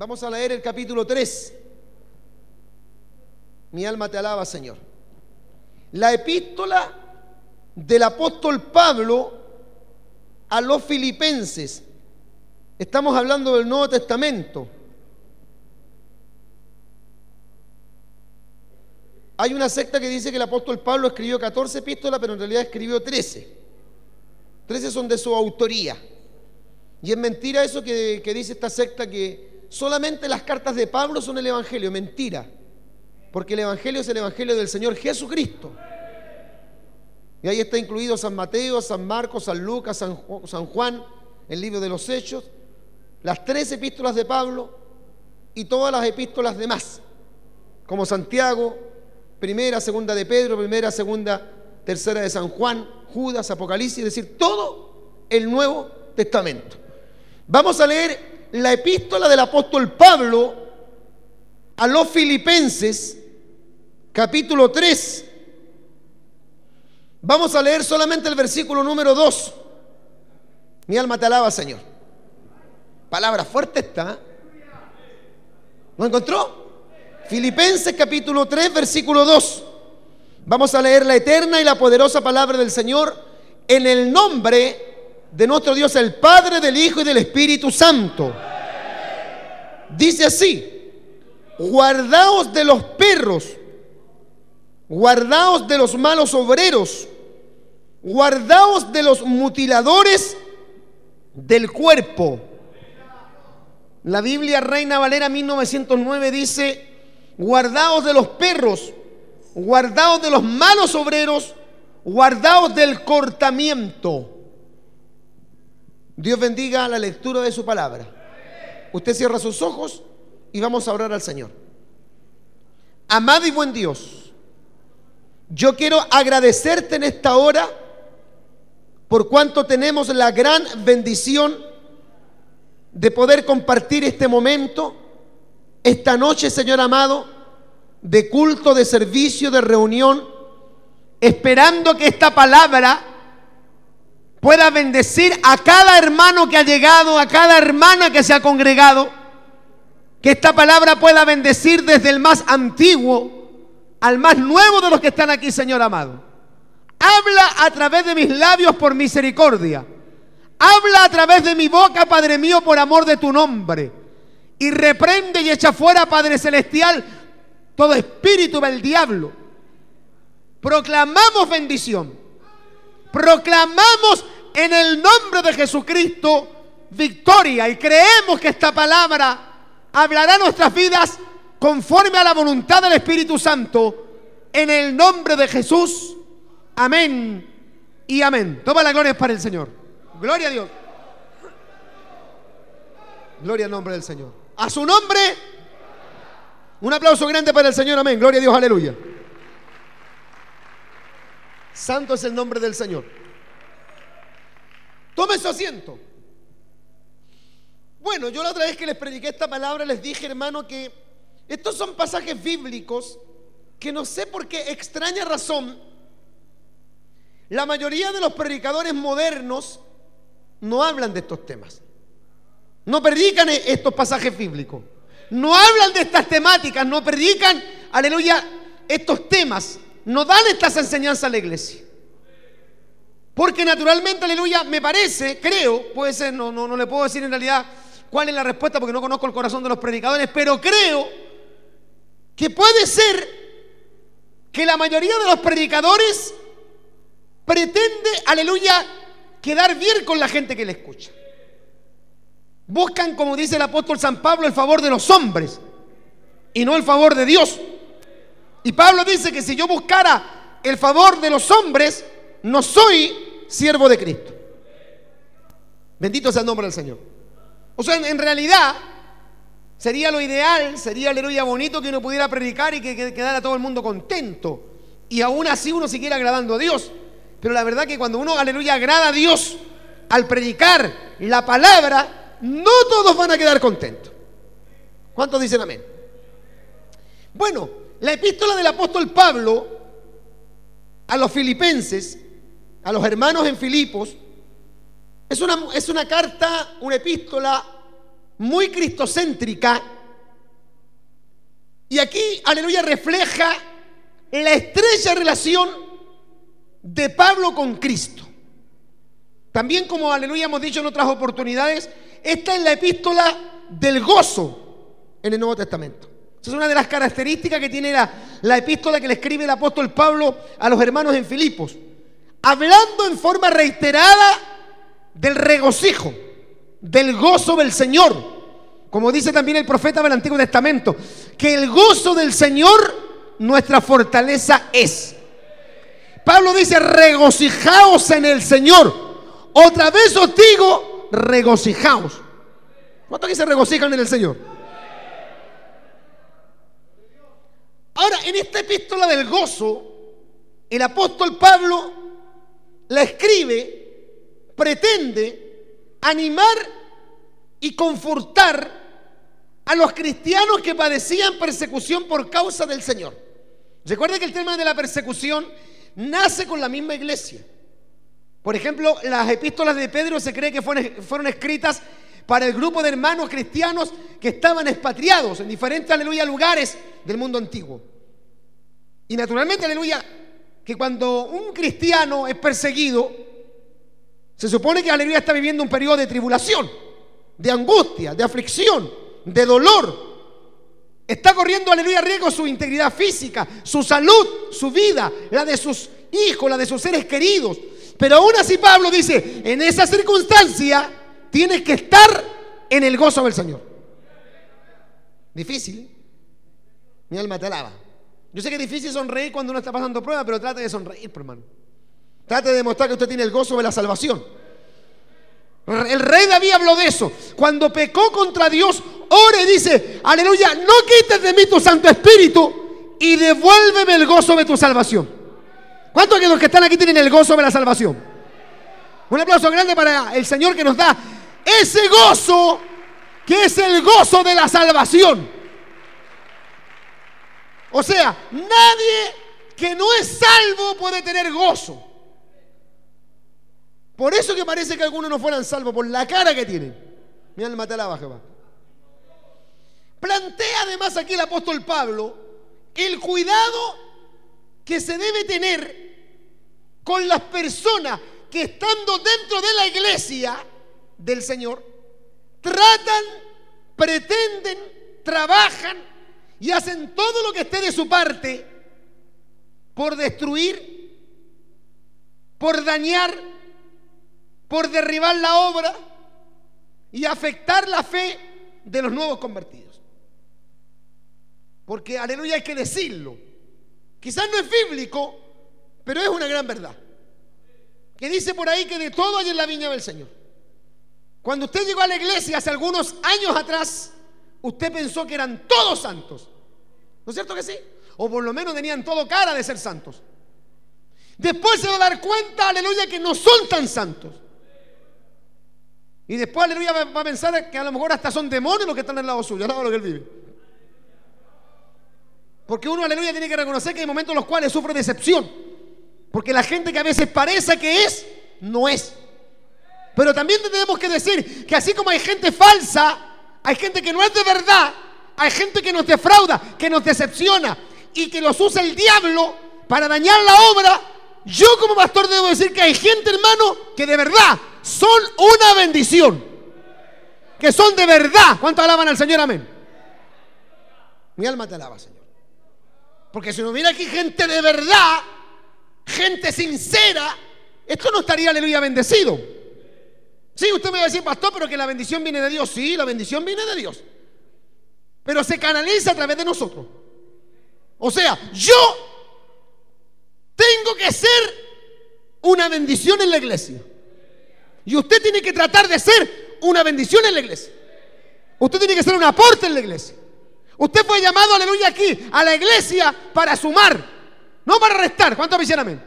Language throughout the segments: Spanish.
Vamos a leer el capítulo 3. Mi alma te alaba, Señor. La epístola del apóstol Pablo a los filipenses. Estamos hablando del Nuevo Testamento. Hay una secta que dice que el apóstol Pablo escribió 14 epístolas, pero en realidad escribió 13. 13 son de su autoría. Y es mentira eso que, que dice esta secta que solamente las cartas de Pablo son el Evangelio. Mentira. Porque el Evangelio es el Evangelio del Señor Jesucristo. Y ahí está incluido San Mateo, San Marcos, San Lucas, San, Juan, el libro de los Hechos, las tres epístolas de Pablo y todas las epístolas demás, como Santiago, primera, segunda de Pedro, primera, segunda, tercera de San Juan, Judas, Apocalipsis, es decir, todo el Nuevo Testamento. Vamos a leer la epístola del apóstol Pablo a los filipenses, capítulo 3. Vamos a leer solamente el versículo número 2. Mi alma te alaba, Señor. Palabra fuerte está. ¿Lo encontró? Filipenses capítulo 3, versículo 2. Vamos a leer la eterna y la poderosa palabra del Señor en el nombre de nuestro Dios, el Padre, del Hijo y del Espíritu Santo. Dice así, guardaos de los perros, guardaos de los malos obreros, guardaos de los mutiladores del cuerpo. La Biblia Reina Valera 1909 dice, guardaos de los perros, guardaos de los malos obreros, guardaos del cortamiento. Dios bendiga la lectura de su palabra. Usted cierra sus ojos y vamos a orar al Señor. Amado y buen Dios, yo quiero agradecerte en esta hora por cuanto tenemos la gran bendición de poder compartir este momento esta noche, Señor amado, de culto, de servicio, de reunión, esperando que esta palabra pueda bendecir a cada hermano que ha llegado, a cada hermana que se ha congregado, que esta palabra pueda bendecir desde el más antiguo al más nuevo de los que están aquí, Señor amado. Habla a través de mis labios por misericordia. Habla a través de mi boca, Padre mío, por amor de tu nombre y reprende y echa fuera, Padre Celestial, todo espíritu del diablo. Proclamamos bendición. Proclamamos en el nombre de Jesucristo victoria y creemos que esta palabra hablará nuestras vidas conforme a la voluntad del Espíritu Santo en el nombre de Jesús. Amén y amén. Toma la gloria para el Señor. Gloria a Dios. Gloria al nombre del Señor. A su nombre. Un aplauso grande para el Señor, amén. Gloria a Dios, aleluya. Santo es el nombre del Señor. Tome su asiento. Bueno, yo la otra vez que les prediqué esta palabra les dije, hermano, que estos son pasajes bíblicos que no sé por qué extraña razón la mayoría de los predicadores modernos no hablan de estos temas. No predican estos pasajes bíblicos. No hablan de estas temáticas, no predican, aleluya, estos temas. No dan estas enseñanzas a la iglesia. Porque naturalmente, aleluya, me parece, creo, puede ser, no, no, no le puedo decir en realidad cuál es la respuesta porque no conozco el corazón de los predicadores, pero creo que puede ser que la mayoría de los predicadores pretende, aleluya, quedar bien con la gente que le escucha. Buscan, como dice el apóstol San Pablo, el favor de los hombres y no el favor de Dios. Y Pablo dice que si yo buscara el favor de los hombres, no soy siervo de Cristo. Bendito sea el nombre del Señor. O sea, en, realidad sería lo ideal, sería aleluya bonito que uno pudiera predicar y que, que quedara todo el mundo contento. Y aún así uno siguiera agradando a Dios. Pero la verdad que cuando uno, aleluya, agrada a Dios al predicar la palabra, no todos van a quedar contentos. ¿Cuántos dicen amén? Bueno, la epístola del apóstol Pablo a los filipenses, a los hermanos en Filipos, es una, es una carta, una epístola muy cristocéntrica. Y aquí, aleluya, refleja la estrecha relación de Pablo con Cristo. También como, aleluya, hemos dicho en otras oportunidades, esta es la epístola del gozo en el Nuevo Testamento. Esa es una de las características que tiene la, la epístola que le escribe el apóstol Pablo a los hermanos en Filipos. Hablando en forma reiterada del regocijo, del gozo del Señor. Como dice también el profeta del Antiguo Testamento, que el gozo del Señor nuestra fortaleza es. Pablo dice, regocijaos en el Señor. Otra vez os digo, regocijaos. ¿Cuántos aquí se regocijan en el Señor? Ahora, en esta epístola del gozo, el apóstol Pablo la escribe, pretende animar y confortar a los cristianos que padecían persecución por causa del Señor. Recuerda que el tema de la persecución nace con la misma iglesia. Por ejemplo, las epístolas de Pedro se cree que fueron, escritas para el grupo de hermanos cristianos que estaban expatriados en diferentes, aleluya, lugares del mundo antiguo. Y naturalmente, aleluya, que cuando un cristiano es perseguido, se supone que, aleluya, está viviendo un periodo de tribulación, de angustia, de aflicción, de dolor. Está corriendo, aleluya, riesgo su integridad física, su salud, su vida, la de sus hijos, la de sus seres queridos. Pero aún así Pablo dice, en esa circunstancia tienes que estar en el gozo del Señor. Difícil. Mi alma te alaba. Yo sé que es difícil sonreír cuando uno está pasando prueba, pero trate de sonreír, hermano. Trate de demostrar que usted tiene el gozo de la salvación. El rey David habló de eso. Cuando pecó contra Dios, ore y dice, aleluya, no quites de mí tu Santo Espíritu y devuélveme el gozo de tu salvación. ¿Cuántos de los que están aquí tienen el gozo de la salvación? Un aplauso grande para el Señor que nos da ese gozo que es el gozo de la salvación. O sea, nadie que no es salvo puede tener gozo. Por eso que parece que algunos no fueran salvos, por la cara que tienen. Mi alma te alaba, Jehová. Plantea además aquí el apóstol Pablo el cuidado que se debe tener con las personas que estando dentro de la iglesia del Señor, tratan, pretenden, trabajan y hacen todo lo que esté de su parte por destruir, por dañar, por derribar la obra y afectar la fe de los nuevos convertidos. Porque, aleluya, hay que decirlo. Quizás no es bíblico, pero es una gran verdad. Que dice por ahí que de todo hay en la viña del Señor. Cuando usted llegó a la iglesia hace algunos años atrás, usted pensó que eran todos santos. ¿No es cierto que sí? O por lo menos tenían todo cara de ser santos. Después se va a dar cuenta, aleluya, que no son tan santos. Y después, aleluya, va a pensar que a lo mejor hasta son demonios los que están al lado suyo, al lado de lo que él vive. Porque uno, aleluya, tiene que reconocer que hay momentos en los cuales sufre decepción. Porque la gente que a veces parece que es, no es. Pero también tenemos que decir que así como hay gente falsa, hay gente que no es de verdad, hay gente que nos defrauda, que nos decepciona y que los usa el diablo para dañar la obra. Yo como pastor debo decir que hay gente, hermano, que de verdad son una bendición. Que son de verdad. ¿Cuánto alaban al Señor? Amén. Mi alma te alaba, Señor. Porque si no hubiera aquí gente de verdad, gente sincera, esto no estaría, aleluya, bendecido. Sí, usted me va a decir, pastor, pero que la bendición viene de Dios. Sí, la bendición viene de Dios. Pero se canaliza a través de nosotros. O sea, yo tengo que ser una bendición en la iglesia. Y usted tiene que tratar de ser una bendición en la iglesia. Usted tiene que ser un aporte en la iglesia. Usted fue llamado, aleluya, aquí a la iglesia para sumar, no para restar. ¿Cuántos me dicen amén?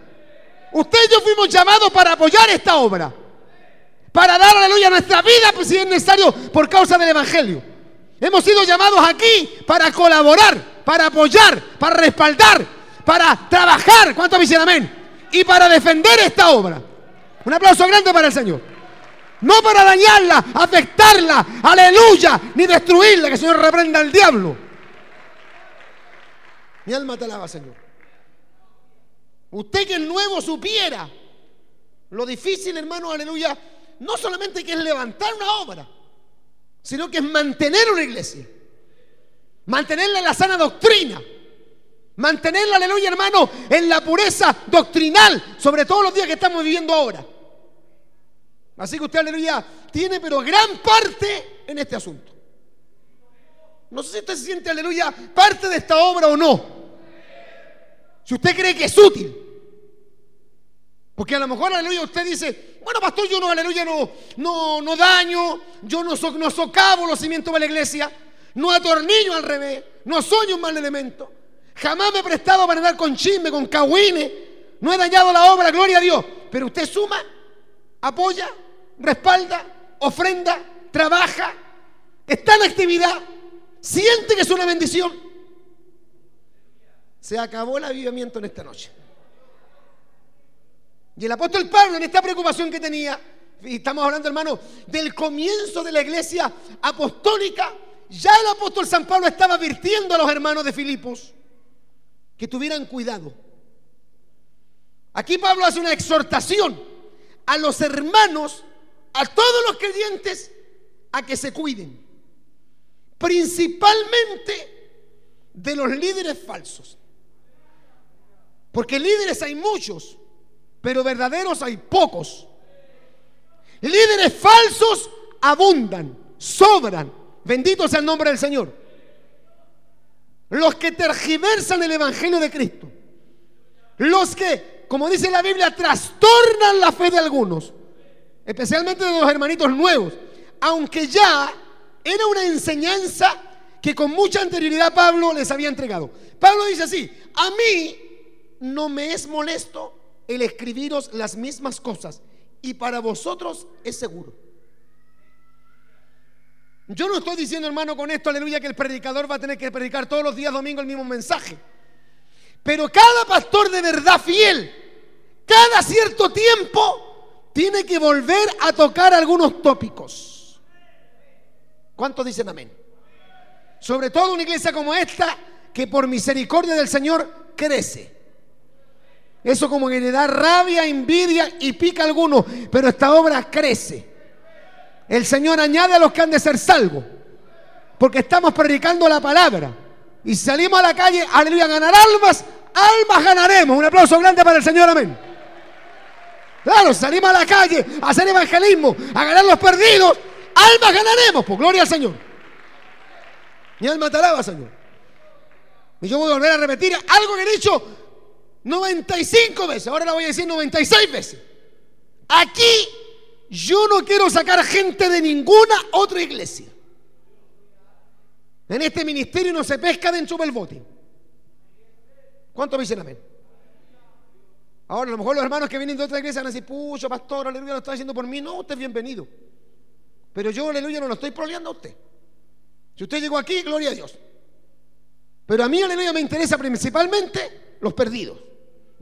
Usted y yo fuimos llamados para apoyar esta obra. Para dar, aleluya, nuestra vida pues, si es necesario por causa del Evangelio. Hemos sido llamados aquí para colaborar, para apoyar, para respaldar, para trabajar. ¿Cuántos dicen amén? Y para defender esta obra. Un aplauso grande para el Señor. No para dañarla, afectarla, aleluya, ni destruirla, que el Señor reprenda al diablo. Mi alma te alaba, Señor. Usted que es nuevo supiera lo difícil, hermano, aleluya, no solamente que es levantar una obra, sino que es mantener una iglesia. Mantenerla en la sana doctrina. Mantenerla, aleluya, hermano, en la pureza doctrinal, sobre todo los días que estamos viviendo ahora. Así que usted, aleluya, tiene pero gran parte en este asunto. No sé si usted se siente, aleluya, parte de esta obra o no. Si usted cree que es útil. Porque a lo mejor, aleluya, usted dice, bueno, pastor, yo no, aleluya, no, no, no daño, yo no, so, no socavo los cimientos de la iglesia, no atornillo al revés, no soy un mal elemento, jamás me he prestado para andar con chisme, con cahuines, no he dañado la obra, gloria a Dios. Pero usted suma, apoya, respalda, ofrenda, trabaja, está en actividad, siente que es una bendición. Se acabó el avivamiento en esta noche. Y el apóstol Pablo, en esta preocupación que tenía, y estamos hablando, hermano, del comienzo de la iglesia apostólica, ya el apóstol San Pablo estaba advirtiendo a los hermanos de Filipos que tuvieran cuidado. Aquí Pablo hace una exhortación a los hermanos, a todos los creyentes, a que se cuiden, principalmente de los líderes falsos. Porque líderes hay muchos pero verdaderos hay pocos. Líderes falsos abundan, sobran. Bendito sea el nombre del Señor. Los que tergiversan el Evangelio de Cristo. Los que, como dice la Biblia, trastornan la fe de algunos. Especialmente de los hermanitos nuevos. Aunque ya era una enseñanza que con mucha anterioridad Pablo les había entregado. Pablo dice así, a mí no me es molesto el escribiros las mismas cosas y para vosotros es seguro. Yo no estoy diciendo, hermano, con esto, aleluya, que el predicador va a tener que predicar todos los días domingo el mismo mensaje. Pero cada pastor de verdad fiel, cada cierto tiempo, tiene que volver a tocar algunos tópicos. ¿Cuántos dicen amén? Sobre todo una iglesia como esta, que por misericordia del Señor crece. Eso como que le da rabia, envidia y pica a algunos, pero esta obra crece. El Señor añade a los que han de ser salvos, porque estamos predicando la palabra. Y salimos a la calle, aleluya, a ganar almas, almas ganaremos. Un aplauso grande para el Señor, amén. Claro, salimos a la calle a hacer evangelismo, a ganar los perdidos, almas ganaremos, por gloria al Señor. Mi alma te alaba, Señor. Y yo voy a volver a repetir algo que he dicho 95 veces, ahora la voy a decir 96 veces. Aquí yo no quiero sacar gente de ninguna otra iglesia. En este ministerio no se pesca dentro del bote. ¿Cuántos dicen amén? Ahora, a lo mejor los hermanos que vienen de otra iglesia van a decir, pucho, pastor, aleluya, lo está haciendo por mí. No, usted es bienvenido. Pero yo, aleluya, no lo estoy proleando a usted. Si usted llegó aquí, gloria a Dios. Pero a mí, aleluya, me interesa principalmente los perdidos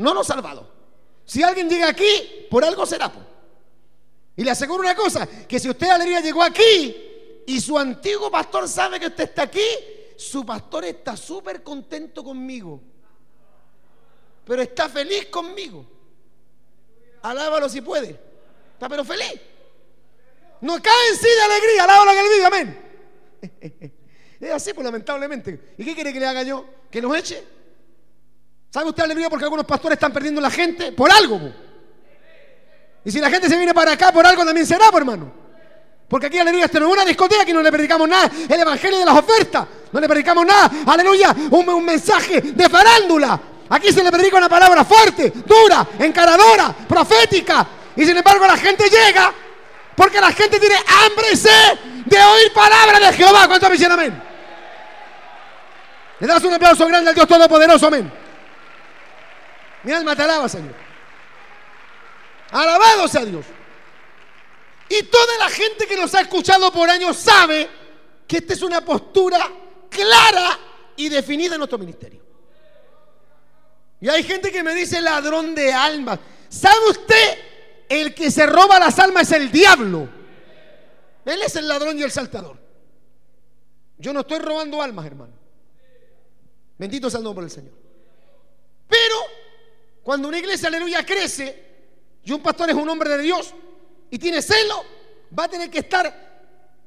no los salvados. Si alguien llega aquí, por algo será. Y le aseguro una cosa, que si usted alegría llegó aquí y su antiguo pastor sabe que usted está aquí, su pastor está súper contento conmigo. Pero está feliz conmigo. Alábalo si puede. Está pero feliz. No cae en sí de alegría. Alábalo en el vídeo, amén. Es así, pues lamentablemente. ¿Y qué quiere que le haga yo? ¿Que nos eche? ¿Sabe usted, aleluya, porque algunos pastores están perdiendo la gente? Por algo. Y si la gente se viene para acá, por algo también será, por hermano. Porque aquí, aleluya, esto no es una discoteca, aquí no le predicamos nada. El evangelio de las ofertas. No le predicamos nada, aleluya, un, mensaje de farándula. Aquí se le predica una palabra fuerte, dura, encaradora, profética. Y sin embargo la gente llega porque la gente tiene hambre y sed de oír palabras de Jehová. ¿Cuánto me dicen amén? Le das un aplauso grande al Dios Todopoderoso, amén. Mi alma te alaba, Señor. Alabado sea Dios. Y toda la gente que nos ha escuchado por años sabe que esta es una postura clara y definida en nuestro ministerio. Y hay gente que me dice ladrón de almas. ¿Sabe usted? El que se roba las almas es el diablo. Él es el ladrón y el saltador. Yo no estoy robando almas, hermano. Bendito sea el nombre del Señor. Pero cuando una iglesia, aleluya, crece y un pastor es un hombre de Dios y tiene celo, va a tener que estar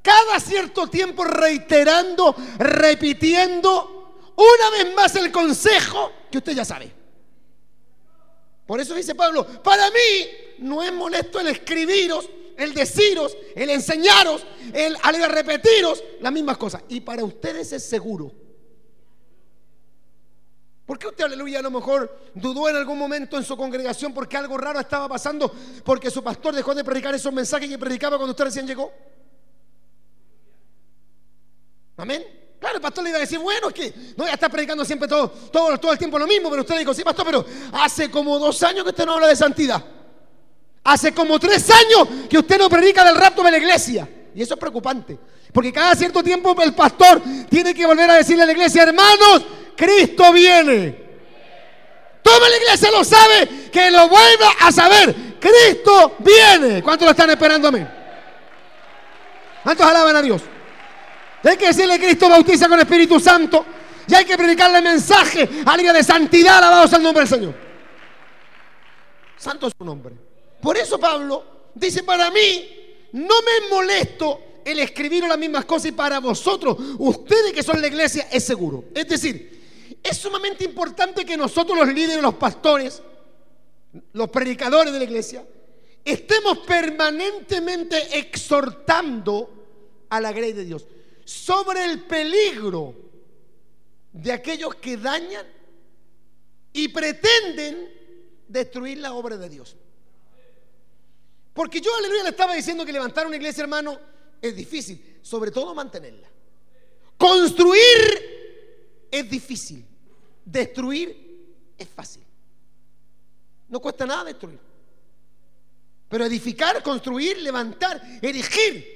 cada cierto tiempo reiterando, repitiendo una vez más el consejo que usted ya sabe. Por eso dice Pablo, para mí no es molesto el escribiros, el deciros, el enseñaros, el, al repetiros las mismas cosas. Y para ustedes es seguro. ¿Por qué usted, aleluya, a lo mejor dudó en algún momento en su congregación porque algo raro estaba pasando? Porque su pastor dejó de predicar esos mensajes que predicaba cuando usted recién llegó. Amén. Claro, el pastor le iba a decir, bueno, es que no, ya está predicando siempre todo, todo, el tiempo lo mismo, pero usted dijo, sí, pastor, pero hace como dos años que usted no habla de santidad. Hace como tres años que usted no predica del rapto de la iglesia. Y eso es preocupante. Porque cada cierto tiempo el pastor tiene que volver a decirle a la iglesia, hermanos, Cristo viene. Toda la iglesia lo sabe, que lo vuelva a saber. Cristo viene. ¿Cuántos lo están esperando a mí? ¿Cuántos alaban a Dios? Hay que decirle Cristo bautiza con Espíritu Santo. Y hay que predicarle mensaje a de santidad. Alabados al nombre del Señor. Santo es su nombre. Por eso Pablo dice, para mí no me molesto el escribir las mismas cosas y para vosotros, ustedes que son la iglesia, es seguro. Es decir, es sumamente importante que nosotros los líderes, los pastores, los predicadores de la iglesia, estemos permanentemente exhortando a la grey de Dios sobre el peligro de aquellos que dañan y pretenden destruir la obra de Dios. Porque yo, aleluya, le estaba diciendo que levantar una iglesia, hermano, es difícil, sobre todo mantenerla. Construir es difícil, destruir es fácil. No cuesta nada destruir. Pero edificar, construir, levantar, erigir,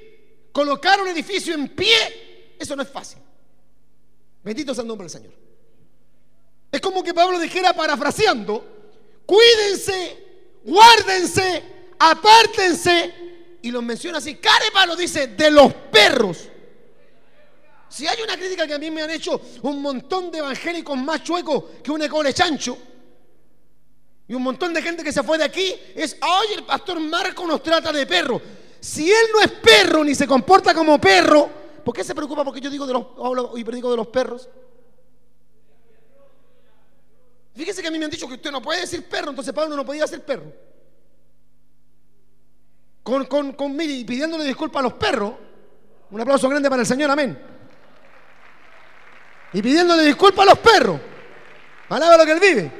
Colocar un edificio en pie, eso no es fácil. Bendito sea el nombre del Señor. Es como que Pablo dijera parafraseando, cuídense, guárdense, apártense, y los menciona así, Carepalo dice, de los perros. Si hay una crítica que a mí me han hecho un montón de evangélicos más chuecos que un ecole chancho, y un montón de gente que se fue de aquí, es, oye, el pastor Marco nos trata de perro. Si él no es perro ni se comporta como perro, ¿por qué se preocupa porque yo digo de los y predico de los perros? Fíjese que a mí me han dicho que usted no puede decir perro, entonces Pablo no podía ser perro. Con, con, con y pidiéndole disculpas a los perros. Un aplauso grande para el Señor, amén. Y pidiéndole disculpas a los perros. Alaba lo que él vive.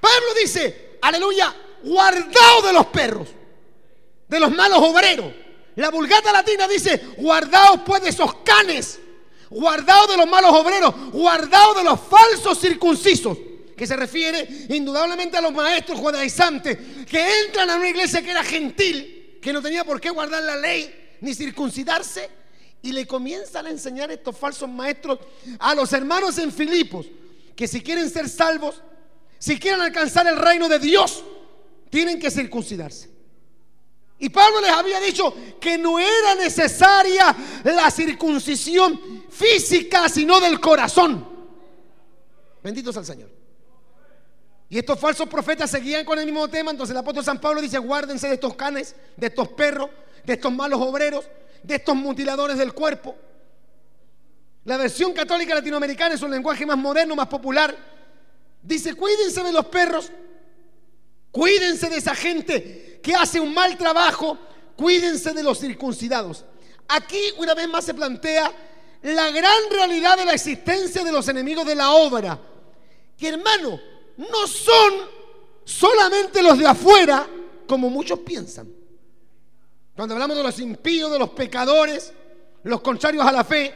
Pablo dice, aleluya, guardado de los perros de los malos obreros. La vulgata latina dice, guardaos pues de esos canes, guardaos de los malos obreros, guardaos de los falsos circuncisos, que se refiere indudablemente a los maestros judaizantes que entran a una iglesia que era gentil, que no tenía por qué guardar la ley ni circuncidarse, y le comienzan a enseñar estos falsos maestros a los hermanos en Filipos, que si quieren ser salvos, si quieren alcanzar el reino de Dios, tienen que circuncidarse. Y Pablo les había dicho que no era necesaria la circuncisión física, sino del corazón. Benditos al Señor. Y estos falsos profetas seguían con el mismo tema. Entonces el apóstol San Pablo dice, guárdense de estos canes, de estos perros, de estos malos obreros, de estos mutiladores del cuerpo. La versión católica latinoamericana es un lenguaje más moderno, más popular. Dice, cuídense de los perros, cuídense de esa gente que hace un mal trabajo, cuídense de los circuncidados. Aquí una vez más se plantea la gran realidad de la existencia de los enemigos de la obra. Que hermano, no son solamente los de afuera como muchos piensan. Cuando hablamos de los impíos, de los pecadores, los contrarios a la fe,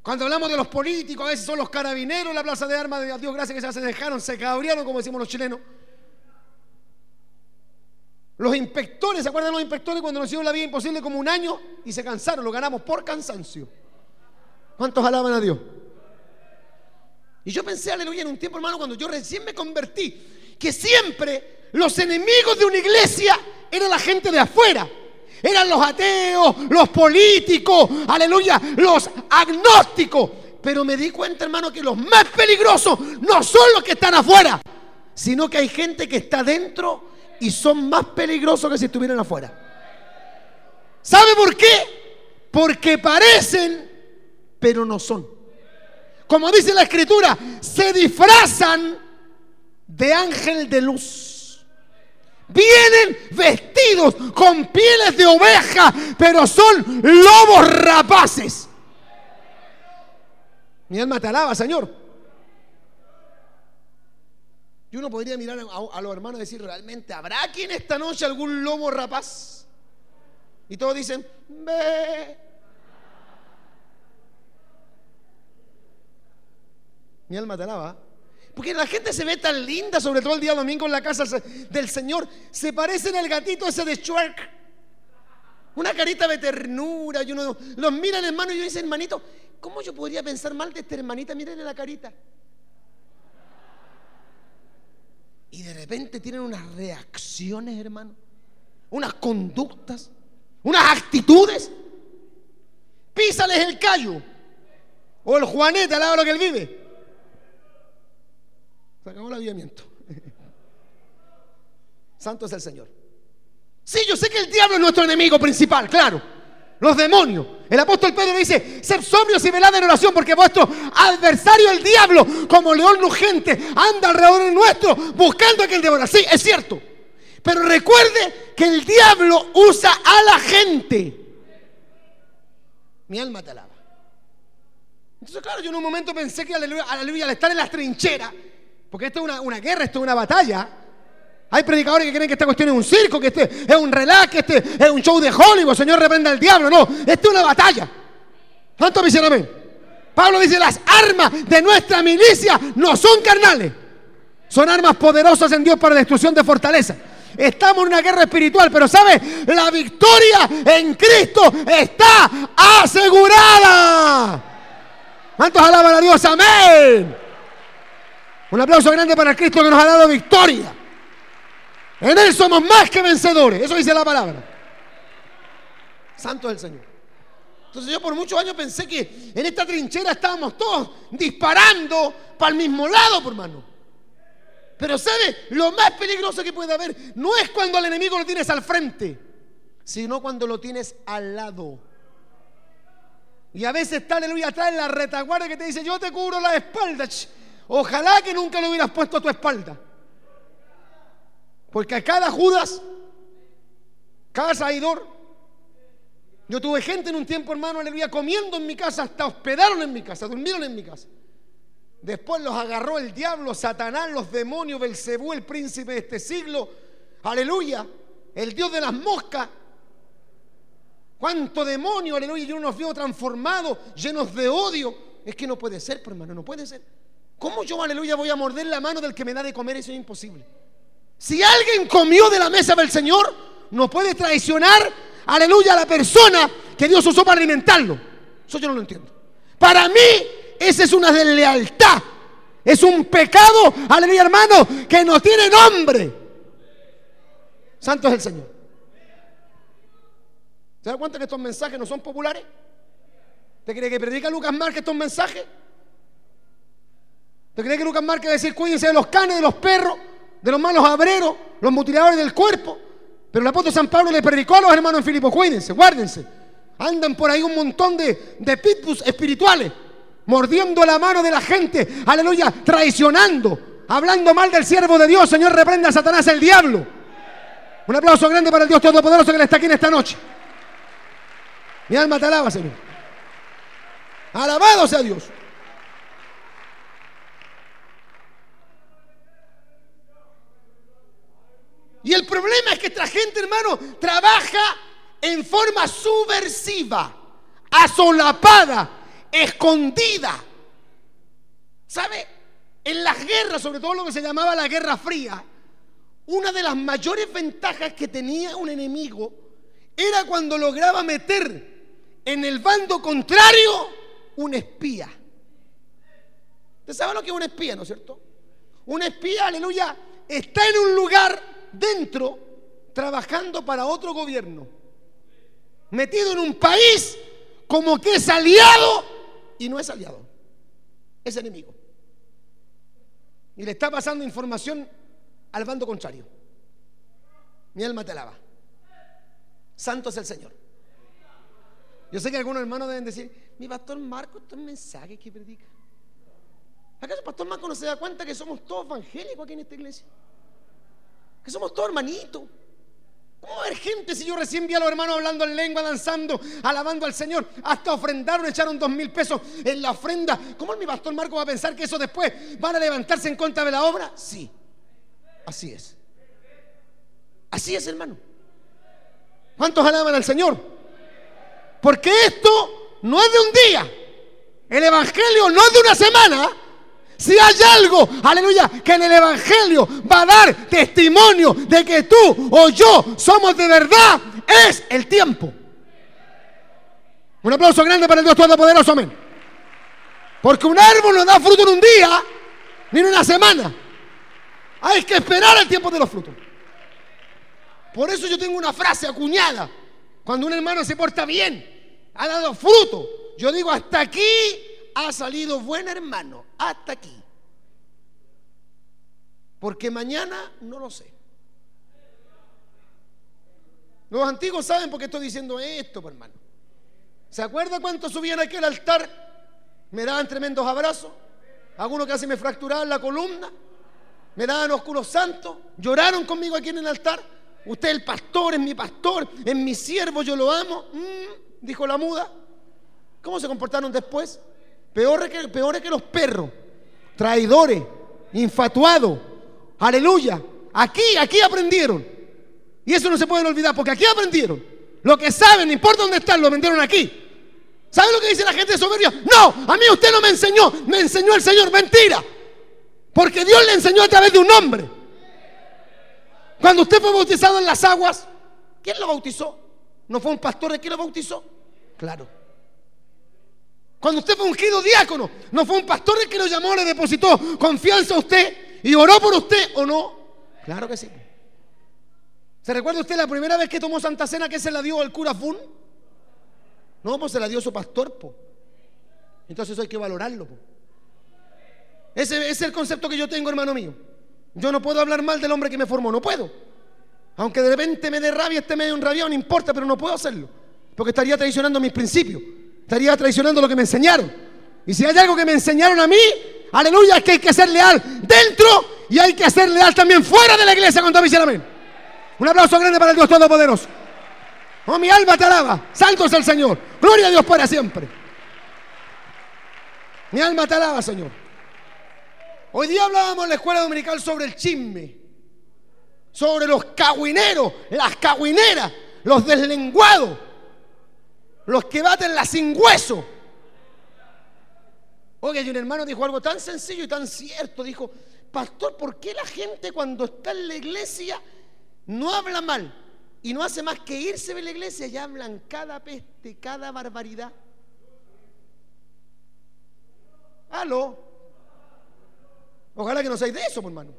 cuando hablamos de los políticos, a veces son los carabineros en la plaza de armas de Dios, gracias que se dejaron, se cabrieron, como decimos los chilenos. Los inspectores, ¿se acuerdan los inspectores cuando nos hicieron la vida imposible como un año y se cansaron? Lo ganamos por cansancio. ¿Cuántos alaban a Dios? Y yo pensé, aleluya, en un tiempo, hermano, cuando yo recién me convertí, que siempre los enemigos de una iglesia eran la gente de afuera. Eran los ateos, los políticos, aleluya, los agnósticos. Pero me di cuenta, hermano, que los más peligrosos no son los que están afuera, sino que hay gente que está dentro y son más peligrosos que si estuvieran afuera. ¿Sabe por qué? Porque parecen, pero no son. Como dice la escritura, se disfrazan de ángel de luz. Vienen vestidos con pieles de oveja, pero son lobos rapaces. Mi alma te alaba, Señor. Y uno podría mirar a, los hermanos y decir, ¿realmente habrá aquí en esta noche algún lobo rapaz? Y todos dicen, ve. Mi alma te alaba. Porque la gente se ve tan linda, sobre todo el día domingo en la casa del Señor. Se parecen al gatito ese de Schwerk. Una carita de ternura. Y uno los mira hermano y yo dice, hermanito, ¿cómo yo podría pensar mal de esta hermanita? Mírenle la carita. Y de repente tienen unas reacciones, hermano. Unas conductas. Unas actitudes. Písales el callo. O el Juanete al lado de lo que él vive. Se el avivamiento. Santo es el Señor. Sí, yo sé que el diablo es nuestro enemigo principal, claro. Los demonios. El apóstol Pedro dice, sed sobrios y velad en oración, porque vuestro adversario, el diablo, como león urgente, anda alrededor de nuestro buscando a quien devora. Sí, es cierto. Pero recuerde que el diablo usa a la gente. Mi alma te alaba. Entonces, claro, yo en un momento pensé que aleluya al estar en las trincheras, porque esto es una, guerra, esto es una batalla. Hay predicadores que creen que esta cuestión es un circo, que este es un relax, que este es un show de Hollywood, Señor reprenda al diablo. No, esto es una batalla. ¿Cuánto me hicieron amén? Pablo dice, las armas de nuestra milicia no son carnales. Son armas poderosas en Dios para destrucción de fortaleza. Estamos en una guerra espiritual, pero ¿sabe? La victoria en Cristo está asegurada. ¿Cuántos alaban a Dios? Amén. Un aplauso grande para Cristo que nos ha dado victoria. En Él somos más que vencedores. Eso dice la palabra. Santo es el Señor. Entonces yo por muchos años pensé que en esta trinchera estábamos todos disparando para el mismo lado, por hermano. Pero ¿sabe? Lo más peligroso que puede haber no es cuando al enemigo lo tienes al frente, sino cuando lo tienes al lado. Y a veces está, aleluya, atrás en la retaguardia que te dice, yo te cubro la espalda. Ojalá que nunca lo hubieras puesto a tu espalda. Porque a cada Judas, cada traidor, yo tuve gente en un tiempo, hermano, aleluya, comiendo en mi casa, hasta hospedaron en mi casa, durmieron en mi casa. Después los agarró el diablo, Satanás, los demonios, Belcebú, el príncipe de este siglo. Aleluya, el Dios de las moscas. Cuánto demonio, aleluya, yo nos veo transformados, llenos de odio. Es que no puede ser, hermano, no puede ser. ¿Cómo yo, aleluya, voy a morder la mano del que me da de comer? Eso es imposible. Si alguien comió de la mesa del Señor, no puede traicionar, aleluya, a la persona que Dios usó para alimentarlo. Eso yo no lo entiendo. Para mí, esa es una deslealtad. Es un pecado, aleluya, hermano, que no tiene nombre. Santo es el Señor. ¿Se da cuenta que estos mensajes no son populares? ¿Te cree que predica Lucas Márquez estos mensajes? ¿Te crees que Lucas Márquez va a decir cuídense de los canes, de los perros, de los malos abreros, los mutiladores del cuerpo? Pero el apóstol San Pablo le predicó a los hermanos en Filipo, cuídense, guárdense. Andan por ahí un montón de, de espirituales, mordiendo la mano de la gente, aleluya, traicionando, hablando mal del siervo de Dios. Señor, reprenda a Satanás el diablo. Un aplauso grande para el Dios Todopoderoso que le está aquí en esta noche. Mi alma te alaba, Señor. Alabado sea Dios. Gente, hermano, trabaja en forma subversiva, asolapada, escondida. ¿Sabe? En las guerras, sobre todo lo que se llamaba la Guerra Fría, una de las mayores ventajas que tenía un enemigo era cuando lograba meter en el bando contrario un espía. ¿Usted sabe lo que es un espía, no es cierto? Un espía, aleluya, está en un lugar dentro trabajando para otro gobierno. metido en un país como que es aliado y no es aliado, es enemigo. Y le está pasando información al bando contrario. Mi alma te alaba. Santo es el Señor. Yo sé que algunos hermanos deben decir, mi pastor Marco, esto es mensaje que predica. ¿Acaso pastor Marco no se da cuenta que somos todos evangélicos aquí en esta iglesia? Que somos todos hermanitos. ¿Cómo haber gente si yo recién vi a los hermanos hablando en lengua, danzando, alabando al Señor? Hasta ofrendaron, echaron dos mil pesos en la ofrenda. ¿Cómo mi pastor Marco va a pensar que eso después van a levantarse en contra de la obra? Sí, así es. Así es, hermano. ¿Cuántos alaban al Señor? Porque esto no es de un día. El Evangelio no es de una semana. Si hay algo, aleluya, que en el Evangelio va a dar testimonio de que tú o yo somos de verdad, es el tiempo. Un aplauso grande para el Dios Todopoderoso, amén. Porque un árbol no da fruto en un día, ni en una semana. Hay que esperar el tiempo de los frutos. Por eso yo tengo una frase acuñada. Cuando un hermano se porta bien, ha dado fruto. Yo digo, hasta aquí ha salido buen hermano. Hasta aquí. Porque mañana no lo sé. Los antiguos saben por qué estoy diciendo esto, pues, hermano. ¿Se acuerda cuánto subían aquí al altar? Me daban tremendos abrazos. Algunos casi me fracturaban la columna. Me daban oscuros santos. Lloraron conmigo aquí en el altar. Usted el pastor, es mi pastor, es mi siervo, yo lo amo. Mm, dijo la muda. ¿Cómo se comportaron después? Peores que, los perros, traidores, infatuados. Aleluya. Aquí, aquí aprendieron. Y eso no se pueden olvidar, porque aquí aprendieron. Lo que saben, no importa dónde están, lo vendieron aquí. ¿Sabe lo que dice la gente soberbia? No, a mí usted no me enseñó, me enseñó el Señor. Mentira. Porque Dios le enseñó a través de un hombre. Cuando usted fue bautizado en las aguas, ¿quién lo bautizó? ¿No fue un pastor el que lo bautizó? Claro. Cuando usted fue ungido diácono, ¿no fue un pastor el que lo llamó, le depositó confianza a usted y oró por usted o no? Claro que sí. ¿Se recuerda usted la primera vez que tomó Santa Cena que se la dio el cura Fun? No, pues se la dio su pastor, po. Entonces eso hay que valorarlo, po. Ese, ese es el concepto que yo tengo, hermano mío. Yo no puedo hablar mal del hombre que me formó, no puedo. Aunque de repente me dé rabia, este medio un rabia, no importa, pero no puedo hacerlo. Porque estaría traicionando mis principios. Estaría traicionando lo que me enseñaron. Y si hay algo que me enseñaron a mí, aleluya, es que hay que ser leal dentro y hay que ser leal también fuera de la iglesia. Cuando dicen amén. Un aplauso grande para el Dios Todopoderoso. Oh, mi alma te alaba. Santo es el Señor. Gloria a Dios para siempre. Mi alma te alaba, Señor. Hoy día hablábamos en la escuela dominical sobre el chisme, sobre los cagüineros, las cagüineras, los deslenguados, los que baten la sin hueso. Oye, y un hermano dijo algo tan sencillo y tan cierto. Dijo, pastor, ¿por qué la gente cuando está en la iglesia no habla mal y no hace más que irse de la iglesia y hablan cada peste, cada barbaridad? Aló. Ojalá que no seáis de eso, pues, hermano.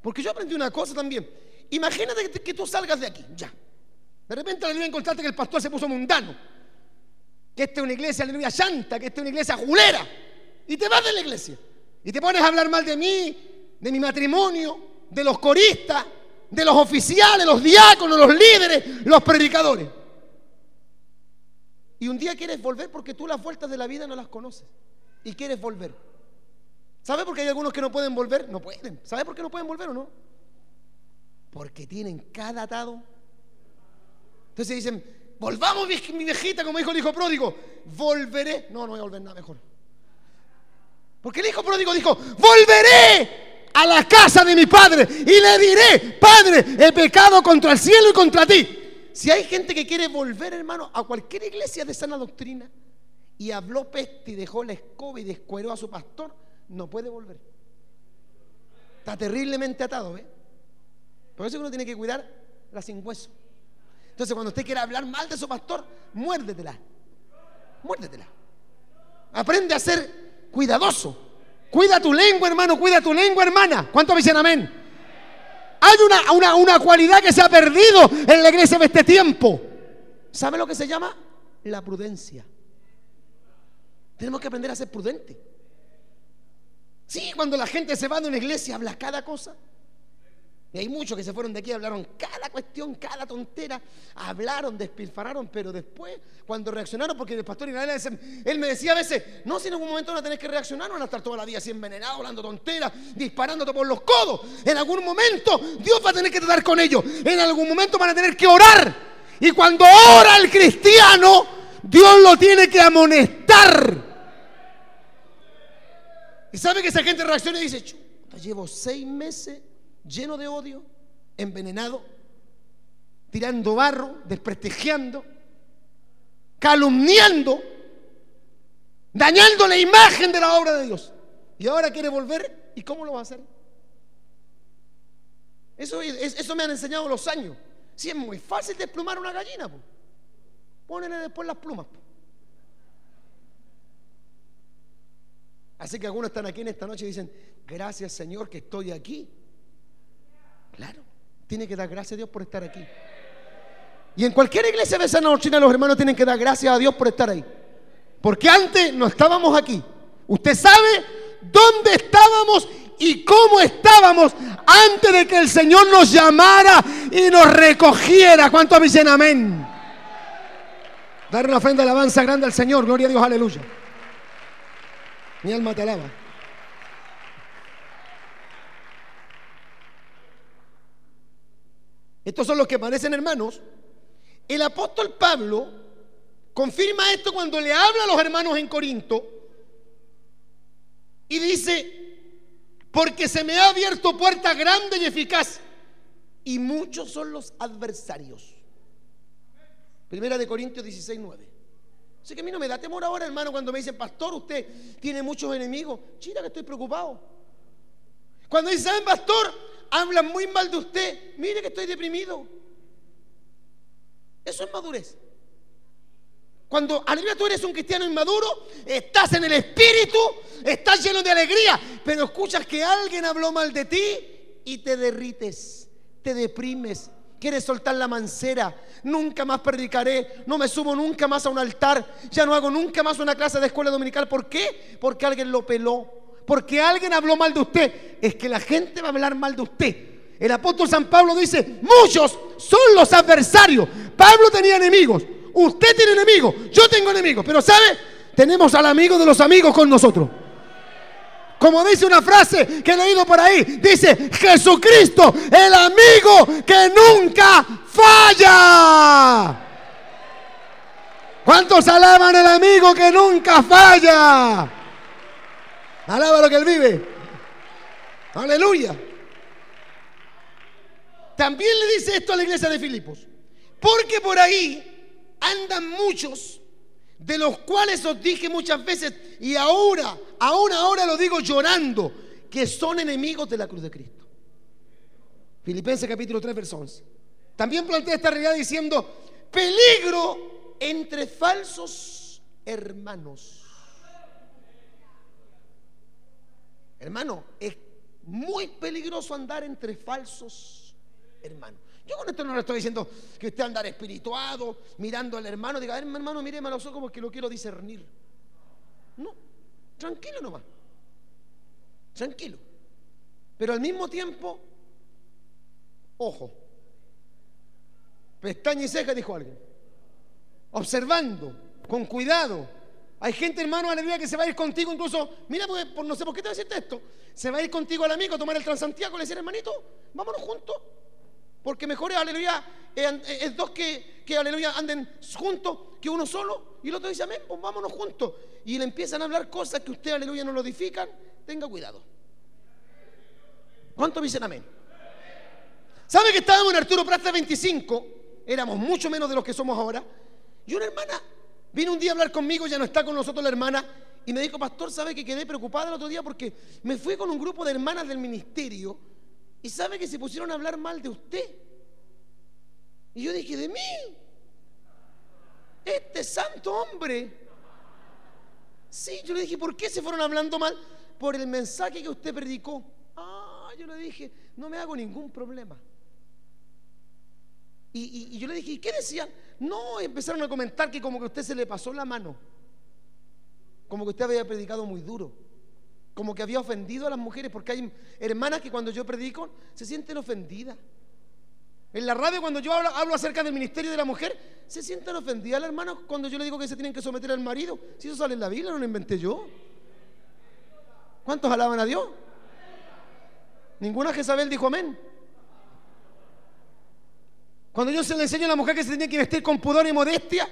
Porque yo aprendí una cosa también. Imagínate que, tú salgas de aquí, ya. De repente le a encontrarte que el pastor se puso mundano. Que esta es una iglesia, aleluya, santa, que esta es una iglesia julera. Y te vas de la iglesia. Y te pones a hablar mal de mí, de mi matrimonio, de los coristas, de los oficiales, los diáconos, los líderes, los predicadores. Y un día quieres volver porque tú las vueltas de la vida no las conoces. Y quieres volver. ¿Sabe por qué hay algunos que no pueden volver? No pueden. ¿Sabe por qué no pueden volver o no? Porque tienen cada atado. Entonces dicen, volvamos mi viejita, como dijo el hijo pródigo, volveré. No, no voy a volver nada mejor. Porque el hijo pródigo dijo, volveré a la casa de mi padre y le diré, Padre, he pecado contra el cielo y contra ti. Si hay gente que quiere volver, hermano, a cualquier iglesia de sana doctrina y habló peste y dejó la escoba y descueró a su pastor, no puede volver. Está terriblemente atado, ¿ve? Por eso uno tiene que cuidar la sin hueso. Entonces, cuando usted quiera hablar mal de su pastor, muérdetela. Muérdetela. Aprende a ser cuidadoso. Cuida tu lengua, hermano. Cuida tu lengua, hermana. ¿Cuánto dicen amén? Hay una, una, una cualidad que se ha perdido en la iglesia de este tiempo. ¿Sabe lo que se llama? La prudencia. Tenemos que aprender a ser prudentes. Sí, cuando la gente se va de una iglesia habla cada cosa. Y hay muchos que se fueron de aquí, hablaron cada cuestión, cada tontera, hablaron, despilfararon, pero después, cuando reaccionaron, porque el pastor Israel, él me decía a veces, no, si en algún momento no tenés que reaccionar, van a estar toda la vida así envenenados, hablando tonteras, disparándote por los codos. En algún momento Dios va a tener que tratar con ellos. En algún momento van a tener que orar. Y cuando ora el cristiano, Dios lo tiene que amonestar. Y sabe que esa gente reacciona y dice, llevo seis meses lleno de odio, envenenado, tirando barro, desprestigiando, calumniando, dañando la imagen de la obra de Dios. Y ahora quiere volver, ¿y cómo lo va a hacer? Eso, eso me han enseñado los años. Si es muy fácil desplumar una gallina, pues. pónele después las plumas. Así que algunos están aquí en esta noche y dicen, gracias Señor que estoy aquí. Claro, tiene que dar gracias a Dios por estar aquí. Y en cualquier iglesia de sana doctrina los hermanos tienen que dar gracias a Dios por estar ahí. Porque antes no estábamos aquí. Usted sabe dónde estábamos y cómo estábamos antes de que el Señor nos llamara y nos recogiera. ¿Cuánto dicen amén? Dar una ofrenda de alabanza grande al Señor. Gloria a Dios, aleluya. Mi alma te alaba. Estos son los que parecen hermanos. El apóstol Pablo confirma esto cuando le habla a los hermanos en Corinto y dice, porque se me ha abierto puerta grande y eficaz y muchos son los adversarios. Primera de Corintios 16, 9. Así que a mí no me da temor ahora, hermano, cuando me dicen, pastor, usted tiene muchos enemigos. Chira que estoy preocupado. Cuando dicen, ¿saben, pastor? Hablan muy mal de usted. Mire que estoy deprimido. Eso es madurez. Cuando aleluya tú eres un cristiano inmaduro, estás en el espíritu, estás lleno de alegría, pero escuchas que alguien habló mal de ti y te derrites, te deprimes, quieres soltar la mancera, nunca más predicaré, no me subo nunca más a un altar, ya no hago nunca más una clase de escuela dominical. ¿Por qué? Porque alguien lo peló porque alguien habló mal de usted, es que la gente va a hablar mal de usted. El apóstol San Pablo dice, muchos son los adversarios. Pablo tenía enemigos, usted tiene enemigos, yo tengo enemigos, pero ¿sabe? Tenemos al amigo de los amigos con nosotros. Como dice una frase que he leído por ahí, dice, Jesucristo, el amigo que nunca falla. ¿Cuántos alaban al amigo que nunca falla? Alaba lo que Él vive. Aleluya. También le dice esto a la iglesia de Filipos. Porque por ahí andan muchos, de los cuales os dije muchas veces, y ahora, aún ahora lo digo llorando, que son enemigos de la cruz de Cristo. Filipenses capítulo 3, verso 11. También plantea esta realidad diciendo, peligro entre falsos hermanos. Hermano, es muy peligroso andar entre falsos hermanos. Yo con esto no le estoy diciendo que usted andar espirituado, mirando al hermano, diga, hermano, míreme a los ojos porque lo quiero discernir. No, tranquilo nomás. Tranquilo. Pero al mismo tiempo, ojo, pestaña y ceja, dijo alguien. Observando, con cuidado, hay gente, hermano, aleluya, que se va a ir contigo incluso. Mira, pues, no sé por qué te voy a decirte esto. Se va a ir contigo al amigo a tomar el Transantiago le decir, hermanito, vámonos juntos. Porque mejor es, aleluya, es dos que, que, aleluya, anden juntos que uno solo. Y el otro dice, amén, pues vámonos juntos. Y le empiezan a hablar cosas que usted, aleluya, no lo edifican. Tenga cuidado. ¿Cuántos dicen amén? ¿Sabe que estábamos en Arturo Prata 25? Éramos mucho menos de los que somos ahora. Y una hermana Vino un día a hablar conmigo, ya no está con nosotros la hermana, y me dijo, pastor, ¿sabe que quedé preocupada el otro día porque me fui con un grupo de hermanas del ministerio y sabe que se pusieron a hablar mal de usted? Y yo dije, ¿de mí? Este santo hombre. Sí, yo le dije, ¿por qué se fueron hablando mal? Por el mensaje que usted predicó. Ah, yo le dije, no me hago ningún problema. Y, yo le dije, ¿y qué decían? No, empezaron a comentar que como que a usted se le pasó la mano. Como que usted había predicado muy duro. Como que había ofendido a las mujeres. Porque hay hermanas que cuando yo predico se sienten ofendidas. En la radio cuando yo hablo, acerca del ministerio de la mujer, se sienten ofendidas las hermanas cuando yo le digo que se tienen que someter al marido. Si eso sale en la Biblia, no lo inventé yo. ¿Cuántos alaban a Dios? Ninguna Jezabel dijo amén. Cuando yo se le enseño a la mujer que se tiene que vestir con pudor y modestia,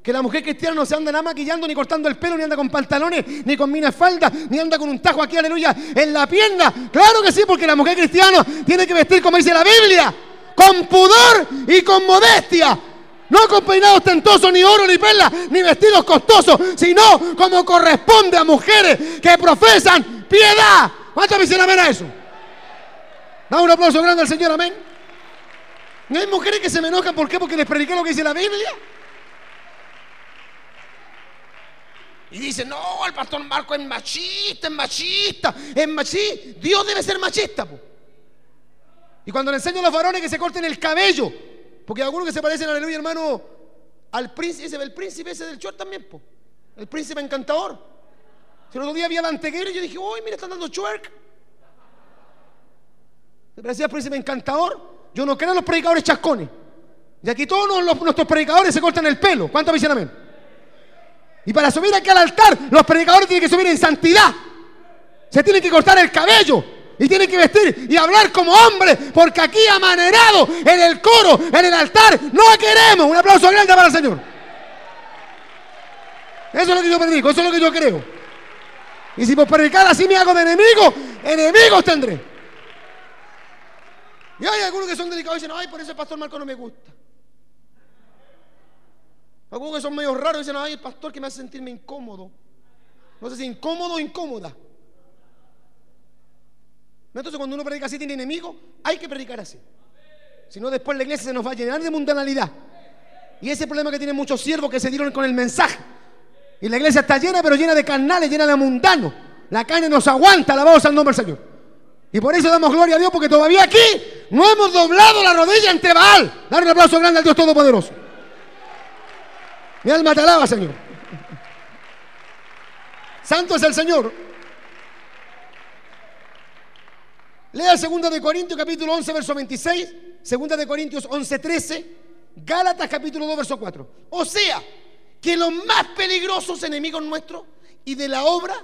que la mujer cristiana no se anda nada maquillando, ni cortando el pelo, ni anda con pantalones, ni con falda, ni anda con un tajo aquí, aleluya, en la pierna. Claro que sí, porque la mujer cristiana tiene que vestir como dice la Biblia, con pudor y con modestia. No con peinados tentosos, ni oro, ni perlas, ni vestidos costosos, sino como corresponde a mujeres que profesan piedad. ¿Cuántos dicen amén a eso? Da un aplauso grande al Señor, amén. No hay mujeres que se me enojan, ¿por qué? Porque les prediqué lo que dice la Biblia. Y dicen, no, el pastor Marco es machista, es machista, es machista. Dios debe ser machista. Y cuando le enseño a los varones que se corten el cabello, porque hay algunos que se parecen, aleluya, hermano, al príncipe, ese, el príncipe ese del short también, el príncipe encantador. Si el otro día había Anteguero y yo dije, uy, mira, están dando twerk. ¿Se parecía al príncipe encantador? Yo no creo en los predicadores chascones. Y aquí todos nuestros predicadores se cortan el pelo. ¿Cuántos dicen amén? Y para subir aquí al altar, los predicadores tienen que subir en santidad. Se tienen que cortar el cabello. Y tienen que vestir y hablar como hombres. Porque aquí amanerado en el coro, en el altar, no queremos. Un aplauso grande para el Señor. Eso es lo que yo predico, eso es lo que yo creo. Y si por predicar así me hago de enemigo, enemigos tendré. Y hay algunos que son delicados y dicen, ay, por eso el pastor Marco no me gusta. Algunos que son medio raros dicen, ay, el pastor que me hace sentirme incómodo. No sé si incómodo o incómoda. Entonces cuando uno predica así tiene enemigo, hay que predicar así. Si no, después la iglesia se nos va a llenar de mundanalidad. Y ese problema que tienen muchos siervos que se dieron con el mensaje. Y la iglesia está llena, pero llena de carnales, llena de mundanos. La carne nos aguanta, alabamos al nombre del Señor. Y por eso damos gloria a Dios, porque todavía aquí no hemos doblado la rodilla ante Baal. Dar un aplauso grande al Dios Todopoderoso. Mi alma te alaba, Señor. Santo es el Señor. Lea 2 de Corintios capítulo 11 verso 26, 2 de Corintios 11 13, Gálatas capítulo 2 verso 4. O sea, que los más peligrosos enemigos nuestros y de la obra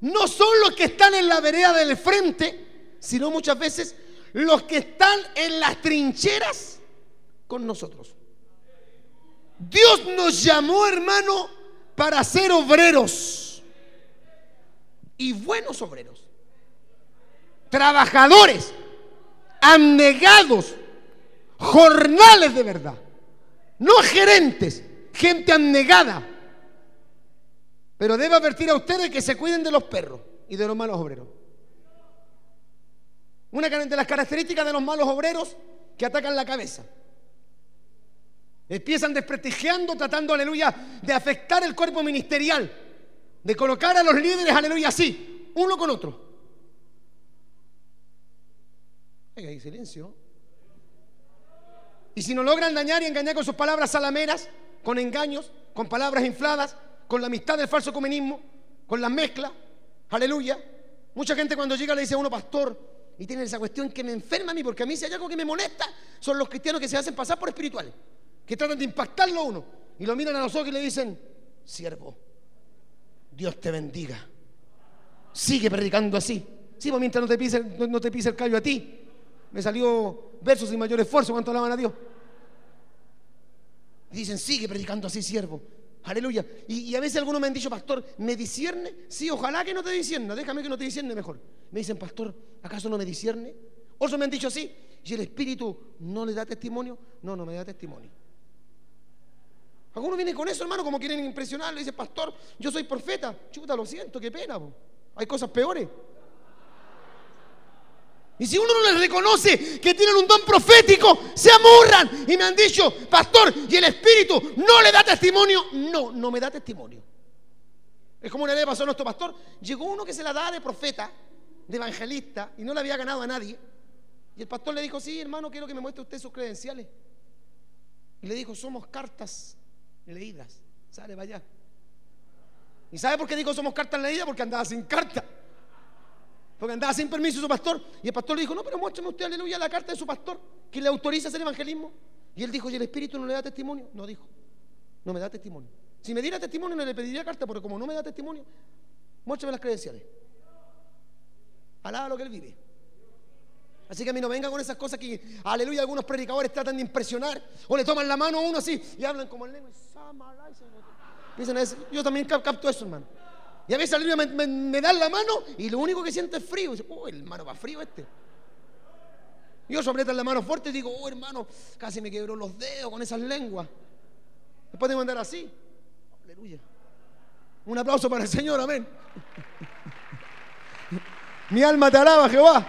no son los que están en la vereda del frente, sino muchas veces los que están en las trincheras con nosotros. Dios nos llamó, hermano, para ser obreros y buenos obreros, trabajadores, abnegados, jornales de verdad, no gerentes, gente abnegada. Pero debe advertir a ustedes que se cuiden de los perros y de los malos obreros. Una de las características de los malos obreros que atacan la cabeza. Empiezan desprestigiando, tratando, aleluya, de afectar el cuerpo ministerial, de colocar a los líderes, aleluya, así, uno con otro. hay silencio. Y si no logran dañar y engañar con sus palabras salameras, con engaños, con palabras infladas, con la amistad del falso comunismo, con la mezcla, aleluya. Mucha gente cuando llega le dice a uno, pastor, y tienen esa cuestión que me enferma a mí, porque a mí si hay algo que me molesta, son los cristianos que se hacen pasar por espirituales, que tratan de impactarlo a uno, y lo miran a los ojos y le dicen, siervo, Dios te bendiga, sigue predicando así. Sí, pues mientras no te pise, no, te el callo a ti, me salió versos sin mayor esfuerzo, cuanto alaban a Dios. Dicen, sigue predicando así, siervo. Aleluya. Y, a veces algunos me han dicho, pastor, ¿me discierne? Sí, ojalá que no te discierna, déjame que no te discierne mejor. Me dicen, pastor, ¿acaso no me discierne? Otros me han dicho así, ¿y el Espíritu no le da testimonio? No, no me da testimonio. Algunos vienen con eso, hermano, como quieren impresionar. Le dicen, pastor, yo soy profeta. Chuta, lo siento, qué pena. Hay cosas peores. Y si uno no les reconoce que tienen un don profético, se amurran. Y me han dicho, pastor, ¿y el Espíritu no le da testimonio? No, no me da testimonio. Es como una vez pasó a nuestro pastor. Llegó uno que se la da de profeta, de evangelista, y no le había ganado a nadie. Y el pastor le dijo, sí, hermano, quiero que me muestre usted sus credenciales. Y le dijo, somos cartas leídas. Sale, vaya. ¿Y sabe por qué dijo somos cartas leídas? Porque andaba sin carta. Porque andaba sin permiso de su pastor. Y el pastor le dijo, no, pero muéstrame usted, aleluya, la carta de su pastor, que le autoriza a hacer evangelismo. Y él dijo, ¿y el Espíritu no le da testimonio? No dijo, no me da testimonio. Si me diera testimonio no le pediría carta, porque como no me da testimonio, muéstrame las credenciales. Alaba lo que él vive. Así que a mí no venga con esas cosas que, aleluya, algunos predicadores tratan de impresionar. O le toman la mano a uno así y hablan como el lengua. Yo también capto eso, hermano. Y a veces aleluya me, me, dan la mano y lo único que siento es frío. Y oh, hermano, va frío este. Yo sopleta la mano fuerte y digo, oh, hermano, casi me quebró los dedos con esas lenguas. Después tengo que andar así. Aleluya. Un aplauso para el Señor, amén. Mi alma te alaba, Jehová.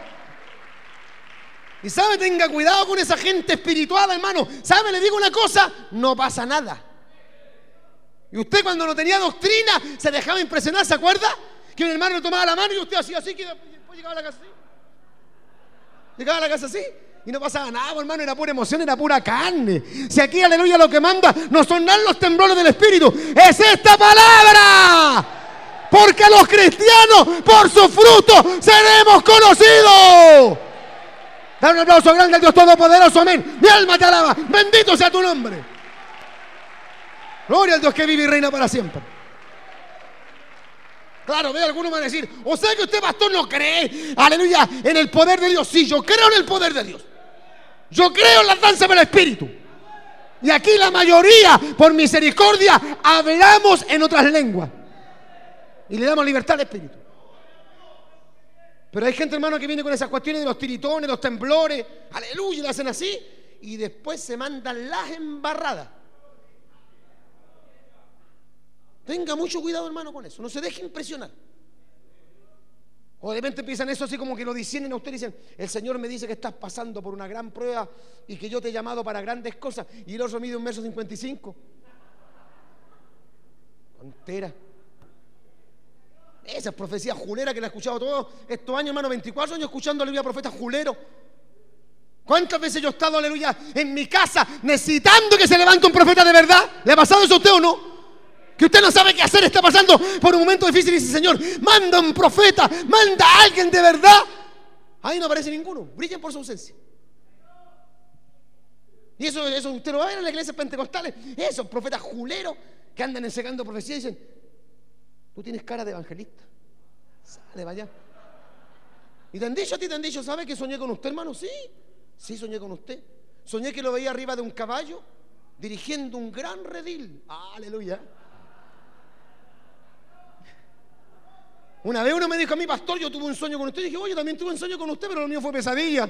Y sabe, tenga cuidado con esa gente espiritual, hermano. ¿Sabe? Le digo una cosa, no pasa nada. Y usted cuando no tenía doctrina se dejaba impresionar, ¿se acuerda? Que un hermano le tomaba la mano y usted hacía así, que después llegaba a la casa así. Llegaba a la casa así. Y no pasaba nada, hermano, era pura emoción, era pura carne. Si aquí, aleluya, lo que manda no son nada los temblores del Espíritu, es esta palabra. Porque los cristianos, por su fruto, seremos conocidos. Dale un aplauso grande al Dios Todopoderoso, amén. Mi alma te alaba, bendito sea tu nombre. Gloria al Dios que vive y reina para siempre. Claro, ve, algunos van a decir, o sea que usted, pastor, no cree, aleluya, en el poder de Dios. Sí, yo creo en el poder de Dios. Yo creo en la danza del Espíritu. Y aquí la mayoría, por misericordia, hablamos en otras lenguas. Y le damos libertad al Espíritu. Pero hay gente, hermano, que viene con esas cuestiones de los tiritones, los temblores, aleluya, y lo hacen así, y después se mandan las embarradas. Tenga mucho cuidado, hermano, con eso. No se deje impresionar. O de repente empiezan eso así como que lo dicen a usted y dicen, el Señor me dice que estás pasando por una gran prueba y que yo te he llamado para grandes cosas. Y el otro mide un verso 55. Tontera. Esa profecía julera que la he escuchado todos estos años, hermano, 24 años escuchando aleluya profeta julero. ¿Cuántas veces yo he estado, aleluya, en mi casa necesitando que se levante un profeta de verdad? ¿Le ha pasado eso a usted o no? Que usted no sabe qué hacer, está pasando por un momento difícil y dice, Señor, manda un profeta, manda a alguien de verdad. Ahí no aparece ninguno, brillan por su ausencia. Y eso, eso usted lo va a ver en las iglesias pentecostales, esos profetas juleros que andan ensegando profecías y dicen, tú tienes cara de evangelista, sale, vaya. Y te han dicho a ti, te han dicho, ¿sabe que soñé con usted, hermano? Sí, sí soñé con usted. Soñé que lo veía arriba de un caballo dirigiendo un gran redil. Aleluya. Una vez uno me dijo a mí, pastor, yo tuve un sueño con usted. Y dije, oye, también tuve un sueño con usted, pero lo mío fue pesadilla.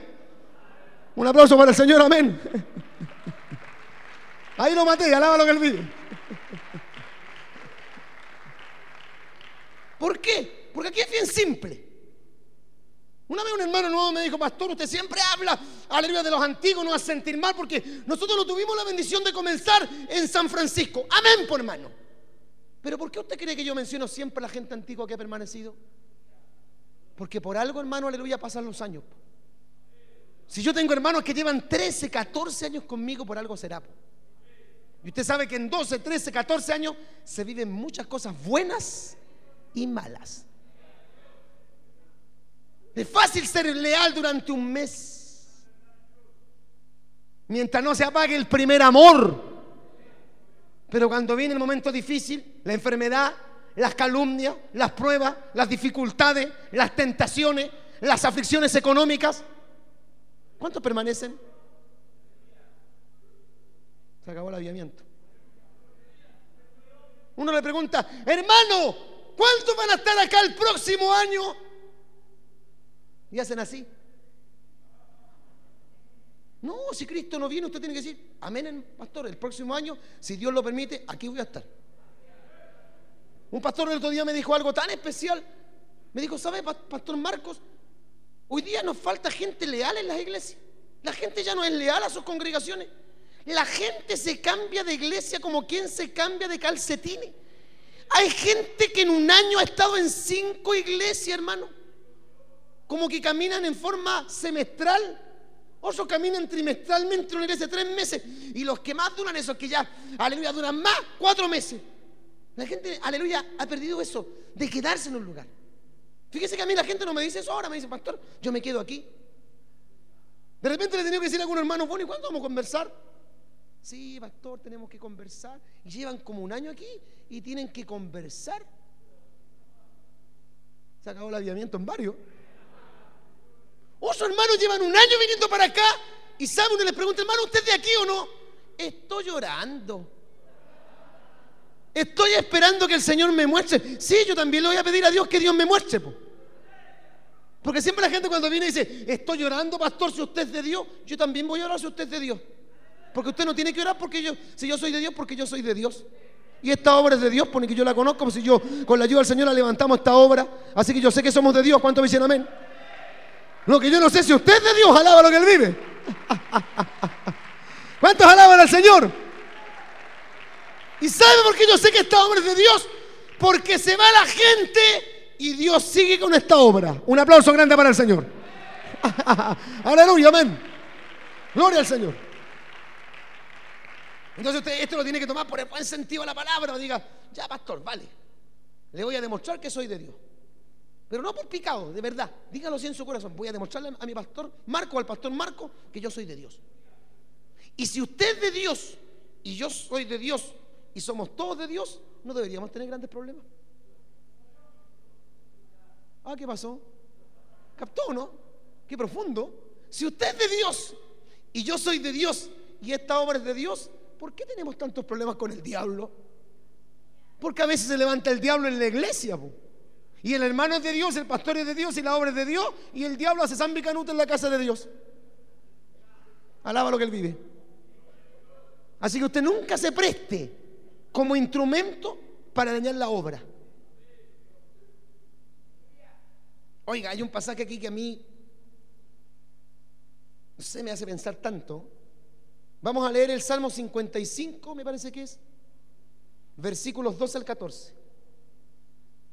Un aplauso para el Señor, amén. Ahí lo maté, alaba lo que él vive. ¿Por qué? Porque aquí es bien simple. Una vez un hermano nuevo me dijo, pastor, usted siempre habla, aleluya, de los antiguos, no a sentir mal, porque nosotros no tuvimos la bendición de comenzar en San Francisco. Amén, por hermano. Pero ¿por qué usted cree que yo menciono siempre a la gente antigua que ha permanecido? Porque por algo, hermano, aleluya, pasan los años. Si yo tengo hermanos que llevan 13, 14 años conmigo, por algo será. Y usted sabe que en 12, 13, 14 años se viven muchas cosas buenas y malas. Es fácil ser leal durante un mes. Mientras no se apague el primer amor. Pero cuando viene el momento difícil, la enfermedad, las calumnias, las pruebas, las dificultades, las tentaciones, las aflicciones económicas, ¿cuántos permanecen? Se acabó el aviamiento. Uno le pregunta, hermano, ¿cuántos van a estar acá el próximo año? Y hacen así. No, si Cristo no viene, usted tiene que decir, amén, pastor, el próximo año, si Dios lo permite, aquí voy a estar. Un pastor el otro día me dijo algo tan especial. Me dijo, ¿sabe, pastor Marcos? Hoy día nos falta gente leal en las iglesias. La gente ya no es leal a sus congregaciones. La gente se cambia de iglesia como quien se cambia de calcetines. Hay gente que en un año ha estado en cinco iglesias, hermano. Como que caminan en forma semestral. Otros caminan trimestralmente una iglesia tres meses. Y los que más duran, esos que ya, aleluya, duran más, cuatro meses. La gente, aleluya, ha perdido eso de quedarse en un lugar. Fíjese que a mí la gente no me dice eso ahora, me dice, pastor, yo me quedo aquí. De repente le he tenido que decir a algún hermano, bueno, ¿y cuándo vamos a conversar? Sí, pastor, tenemos que conversar. Y llevan como un año aquí y tienen que conversar. Se acabó el aviamiento en varios. Otros hermanos llevan un año viniendo para acá y sabe uno les pregunta, hermano, ¿usted es de aquí o no? Estoy llorando. Estoy esperando que el Señor me muestre. Sí, yo también le voy a pedir a Dios que Dios me muestre. Porque siempre la gente cuando viene dice, estoy llorando, pastor, si usted es de Dios, yo también voy a orar si usted es de Dios. Porque usted no tiene que orar porque yo, si yo soy de Dios, porque yo soy de Dios. Y esta obra es de Dios, porque yo la conozco, pues si yo con la ayuda del Señor la levantamos esta obra. Así que yo sé que somos de Dios. ¿Cuánto me dicen amén? Lo que yo no sé si usted es de Dios, alaba lo que Él vive. ¿Cuántos alaban al Señor? ¿Y sabe por qué yo sé que esta obra es de Dios? Porque se va la gente y Dios sigue con esta obra. Un aplauso grande para el Señor. Aleluya, amén. Gloria al Señor. Entonces usted esto lo tiene que tomar por el buen sentido de la palabra. Diga, ya pastor, vale. Le voy a demostrar que soy de Dios. Pero no por picado, de verdad. Dígalo así en su corazón. Voy a demostrarle a mi pastor Marco, al pastor Marco, que yo soy de Dios. Y si usted es de Dios y yo soy de Dios y somos todos de Dios, no deberíamos tener grandes problemas. Ah, ¿qué pasó? ¿Captó, no? Qué profundo. Si usted es de Dios y yo soy de Dios y esta obra es de Dios, ¿por qué tenemos tantos problemas con el diablo? Porque a veces se levanta el diablo en la iglesia. Y el hermano es de Dios, el pastor es de Dios y la obra es de Dios. Y el diablo hace San en la casa de Dios. Alaba lo que él vive. Así que usted nunca se preste como instrumento para dañar la obra. Oiga, hay un pasaje aquí que a mí no sé, me hace pensar tanto. Vamos a leer el Salmo 55, me parece que es, versículos 12 al 14.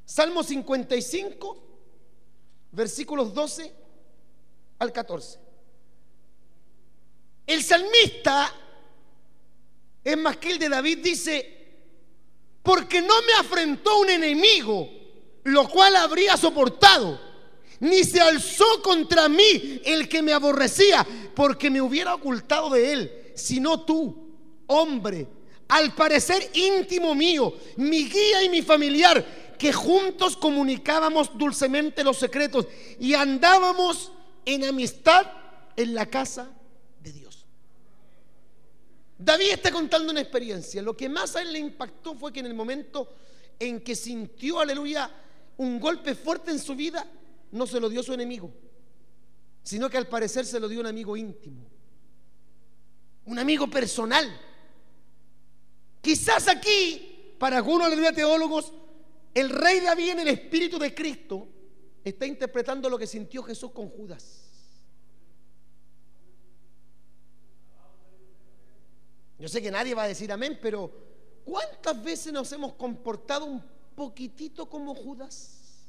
Salmo 55, versículos 12 al 14. El salmista, es más que el de David, dice, porque no me afrentó un enemigo, lo cual habría soportado, ni se alzó contra mí el que me aborrecía, porque me hubiera ocultado de él, sino tú, hombre, al parecer íntimo mío, mi guía y mi familiar, que juntos comunicábamos dulcemente los secretos y andábamos en amistad en la casa de Dios. David está contando una experiencia. Lo que más a él le impactó fue que en el momento en que sintió, aleluya, un golpe fuerte en su vida, no se lo dio su enemigo, sino que al parecer se lo dio un amigo íntimo, un amigo personal. Quizás aquí, para algunos, aleluya, teólogos, el rey David en el espíritu de Cristo está interpretando lo que sintió Jesús con Judas. Yo sé que nadie va a decir amén, pero ¿cuántas veces nos hemos comportado un poquitito como Judas?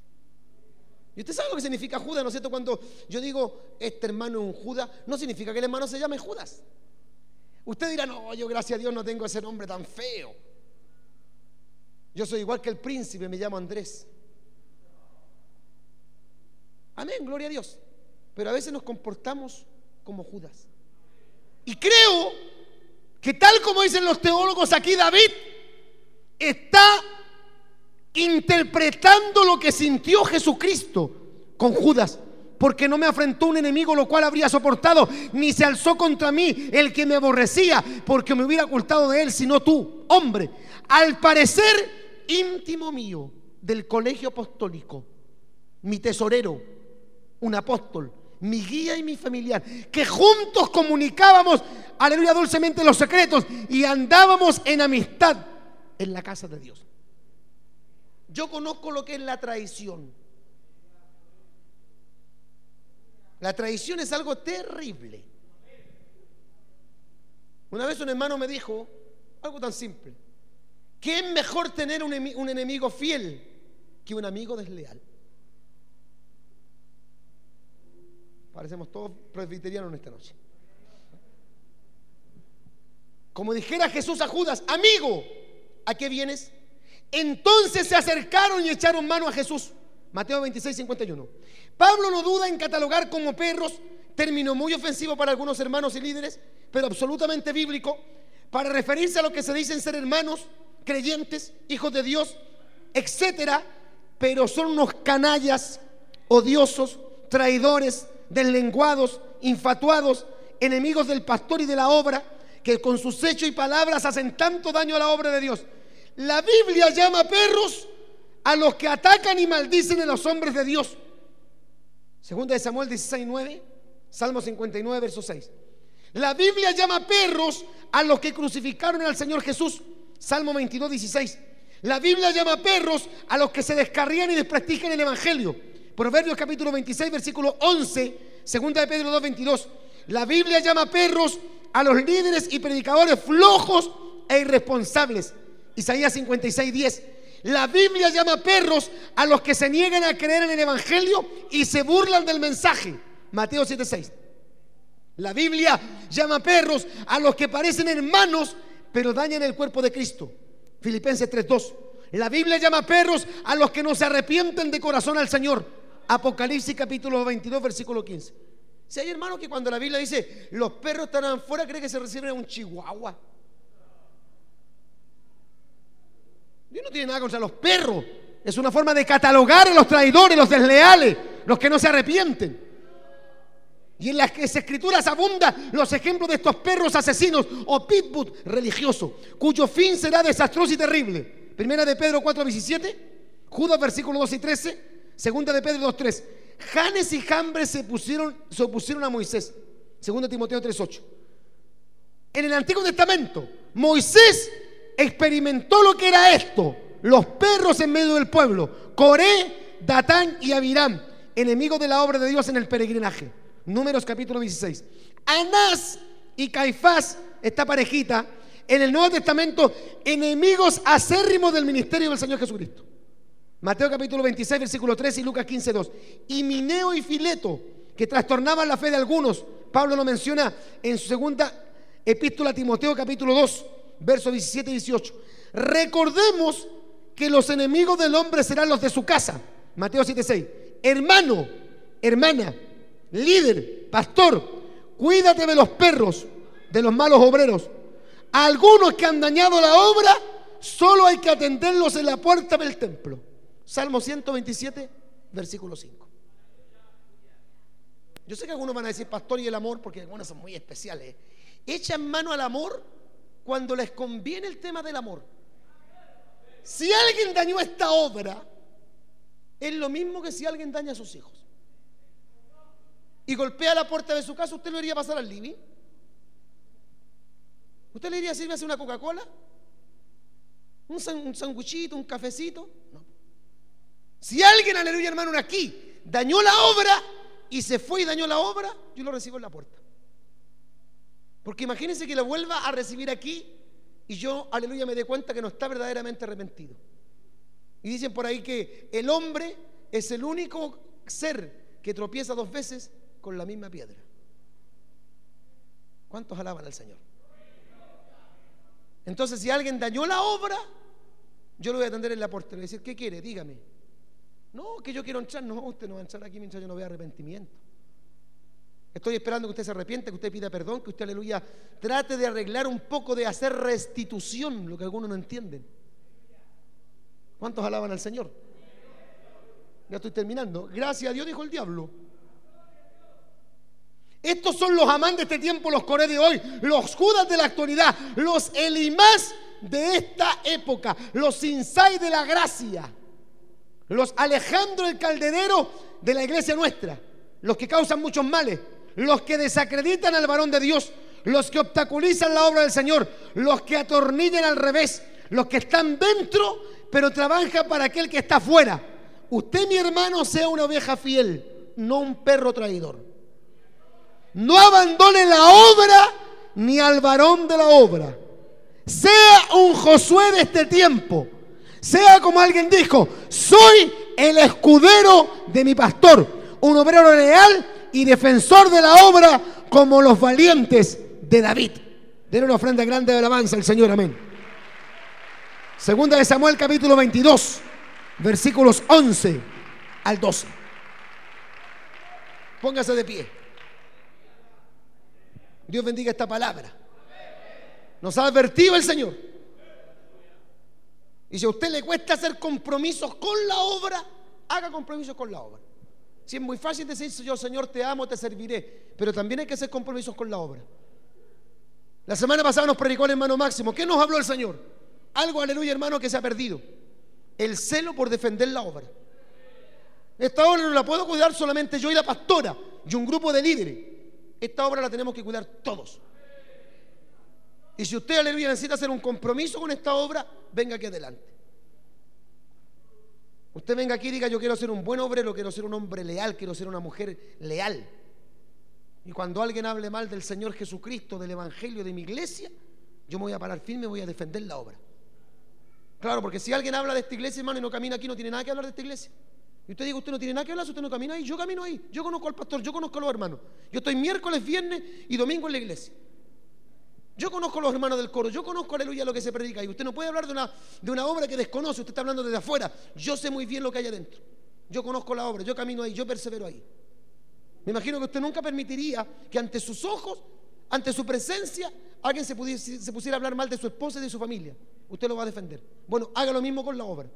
Y usted sabe lo que significa Judas, ¿no es cierto? Cuando yo digo, este hermano es un Judas, no significa que el hermano se llame Judas. Usted dirá, no, yo gracias a Dios no tengo ese nombre tan feo. Yo soy igual que el príncipe, me llamo Andrés. Amén, gloria a Dios. Pero a veces nos comportamos como Judas. Y creo que tal como dicen los teólogos aquí, David está interpretando lo que sintió Jesucristo con Judas. Porque no me afrentó un enemigo lo cual habría soportado, ni se alzó contra mí el que me aborrecía, porque me hubiera ocultado de él, sino tú, hombre. Al parecer íntimo mío del colegio apostólico, mi tesorero, un apóstol, mi guía y mi familiar, que juntos comunicábamos, aleluya, dulcemente los secretos y andábamos en amistad en la casa de Dios. Yo conozco lo que es la traición. La traición es algo terrible. Una vez un hermano me dijo algo tan simple. ¿Qué es mejor tener un, enemigo fiel que un amigo desleal? Parecemos todos presbiterianos en esta noche. como dijera Jesús a Judas, amigo, ¿a qué vienes? Entonces se acercaron y echaron mano a Jesús. Mateo 26, 51. Pablo no duda en catalogar como perros, término muy ofensivo para algunos hermanos y líderes, pero absolutamente bíblico, para referirse a lo que se dicen ser hermanos, creyentes, hijos de Dios, etcétera, pero son unos canallas odiosos, traidores, deslenguados, infatuados, enemigos del pastor y de la obra, que con sus hechos y palabras hacen tanto daño a la obra de Dios. La Biblia llama perros a los que atacan y maldicen a los hombres de Dios. Segunda de Samuel 16, 9, Salmo 59, verso 6. La Biblia llama perros a los que crucificaron al Señor Jesús. Salmo 22, 16. La Biblia llama perros a los que se descarrían y desprestigian el Evangelio. Proverbios capítulo 26, versículo 11. Segunda de Pedro 2, 22. La Biblia llama perros a los líderes y predicadores flojos e irresponsables. Isaías 56, 10. La Biblia llama perros a los que se niegan a creer en el Evangelio y se burlan del mensaje. Mateo 7, 6. La Biblia llama perros a los que parecen hermanos, pero dañan el cuerpo de Cristo. Filipenses 3:2. La Biblia llama perros a los que no se arrepienten de corazón al Señor. Apocalipsis capítulo 22, versículo 15. Si hay hermanos que cuando la Biblia dice los perros están afuera, cree que se reciben a un chihuahua. Dios no tiene nada contra los perros. Es una forma de catalogar a los traidores, los desleales, los que no se arrepienten. Y en las escrituras abundan los ejemplos de estos perros asesinos o pitbull religioso, cuyo fin será desastroso y terrible. Primera de Pedro 4, 17, Judas versículo 2 y 13, segunda de Pedro 2, 3. Janes y Jambres se, pusieron, se opusieron a Moisés. Segunda Timoteo 3, 8. En el Antiguo Testamento, Moisés experimentó lo que era esto. Los perros en medio del pueblo. Coré, Datán y Abiram, enemigos de la obra de Dios en el peregrinaje. Números capítulo 16. Anás y Caifás, esta parejita, en el Nuevo Testamento, enemigos acérrimos del ministerio del Señor Jesucristo. Mateo capítulo 26, versículo 3 y Lucas 15, 2. Y Mineo y Fileto, que trastornaban la fe de algunos. Pablo lo menciona en su segunda epístola a Timoteo capítulo 2, versos 17 y 18. Recordemos que los enemigos del hombre serán los de su casa. Mateo 7, 6. Hermano, hermana, líder, pastor, cuídate de los perros, de los malos obreros. algunos que han dañado la obra, solo hay que atenderlos en la puerta del templo. Salmo 127, versículo 5. Yo sé que algunos van a decir pastor y el amor, porque algunos son muy especiales. Echan mano al amor cuando les conviene el tema del amor. Si alguien dañó esta obra, es lo mismo que si alguien daña a sus hijos y golpea la puerta de su casa, ¿usted lo iría a pasar al living? ¿Usted le iría a hacer una Coca-Cola? ¿Un, sanguchito, un cafecito? No. Si alguien, aleluya hermano, aquí dañó la obra y se fue y dañó la obra, yo lo recibo en la puerta. Porque imagínense que lo vuelva a recibir aquí y yo, aleluya, me dé cuenta que no está verdaderamente arrepentido. Y dicen por ahí que el hombre es el único ser que tropieza dos veces con la misma piedra. ¿Cuántos alaban al Señor? Entonces, si alguien dañó la obra, yo lo voy a atender en la puerta. Le voy a decir, ¿qué quiere? Dígame. No, que yo quiero entrar. No, usted no va a entrar aquí mientras yo no vea arrepentimiento. Estoy esperando que usted se arrepiente, que usted pida perdón, que usted, aleluya, trate de arreglar un poco, de hacer restitución, lo que algunos no entienden. ¿Cuántos alaban al Señor? Ya estoy terminando. Gracias a Dios, dijo el diablo. Estos son los amantes de este tiempo, los coré de hoy, los judas de la actualidad, los elimás de esta época, los insai de la gracia, los Alejandro el Calderero de la iglesia nuestra, los que causan muchos males, los que desacreditan al varón de Dios, los que obstaculizan la obra del Señor, los que atornillan al revés, los que están dentro, pero trabajan para aquel que está afuera. Usted, mi hermano, sea una oveja fiel, no un perro traidor. No abandone la obra ni al varón de la obra. Sea un Josué de este tiempo. Sea como alguien dijo, soy el escudero de mi pastor, un obrero leal y defensor de la obra como los valientes de David. Denle una ofrenda grande de alabanza al Señor, amén. Segunda de Samuel capítulo 22, versículos 11 al 12. Póngase de pie. Dios bendiga esta palabra. Nos ha advertido el Señor. Y si a usted le cuesta hacer compromisos con la obra, haga compromisos con la obra. Si es muy fácil decir, yo Señor te amo, te serviré, pero también hay que hacer compromisos con la obra. La semana pasada nos predicó el hermano Máximo. ¿Qué nos habló el Señor? Algo, aleluya hermano, que se ha perdido. El celo por defender la obra. Esta obra no la puedo cuidar solamente yo y la pastora y un grupo de líderes. Esta obra la tenemos que cuidar todos. Y si usted, aleluya, necesita hacer un compromiso con esta obra, venga aquí adelante. Usted venga aquí y diga, yo quiero ser un buen obrero, quiero ser un hombre leal, quiero ser una mujer leal. Y cuando alguien hable mal del Señor Jesucristo, del Evangelio, de mi iglesia, yo me voy a parar firme, voy a defender la obra. Claro, porque si alguien habla de esta iglesia, hermano, y no camina aquí, no tiene nada que hablar de esta iglesia. Y usted diga, usted no tiene nada que hablar, usted no camina ahí, yo camino ahí, yo conozco al pastor, yo conozco a los hermanos. Yo estoy miércoles, viernes y domingo en la iglesia. Yo conozco a los hermanos del coro, yo conozco, aleluya, lo que se predica. Y usted no puede hablar de una, de una obra que desconoce, usted está hablando desde afuera. Yo sé muy bien lo que hay adentro. Yo conozco la obra, yo camino ahí, yo persevero ahí. Me imagino que usted nunca permitiría que ante sus ojos, ante su presencia, alguien se, se pusiera a hablar mal de su esposa y de su familia. Usted lo va a defender. Bueno, haga lo mismo con la obra.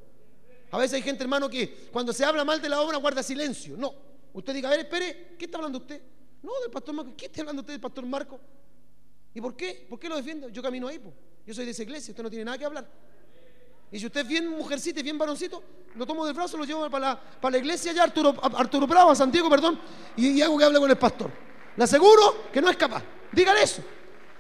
A veces hay gente, hermano, que cuando se habla mal de la obra guarda silencio. No. Usted diga, a ver, espere, ¿qué está hablando usted? No, del pastor Marco. ¿Qué está hablando usted del pastor Marco? ¿Y por qué? ¿Por qué lo defiende? Yo camino ahí, pues. Yo soy de esa iglesia, usted no tiene nada que hablar. Y si usted es bien mujercita y bien varoncito, lo tomo del brazo, lo llevo para la, para la iglesia allá, Arturo, Arturo Bravo, a Santiago, perdón, y, hago que hable con el pastor. Le aseguro que no es capaz. Dígale eso.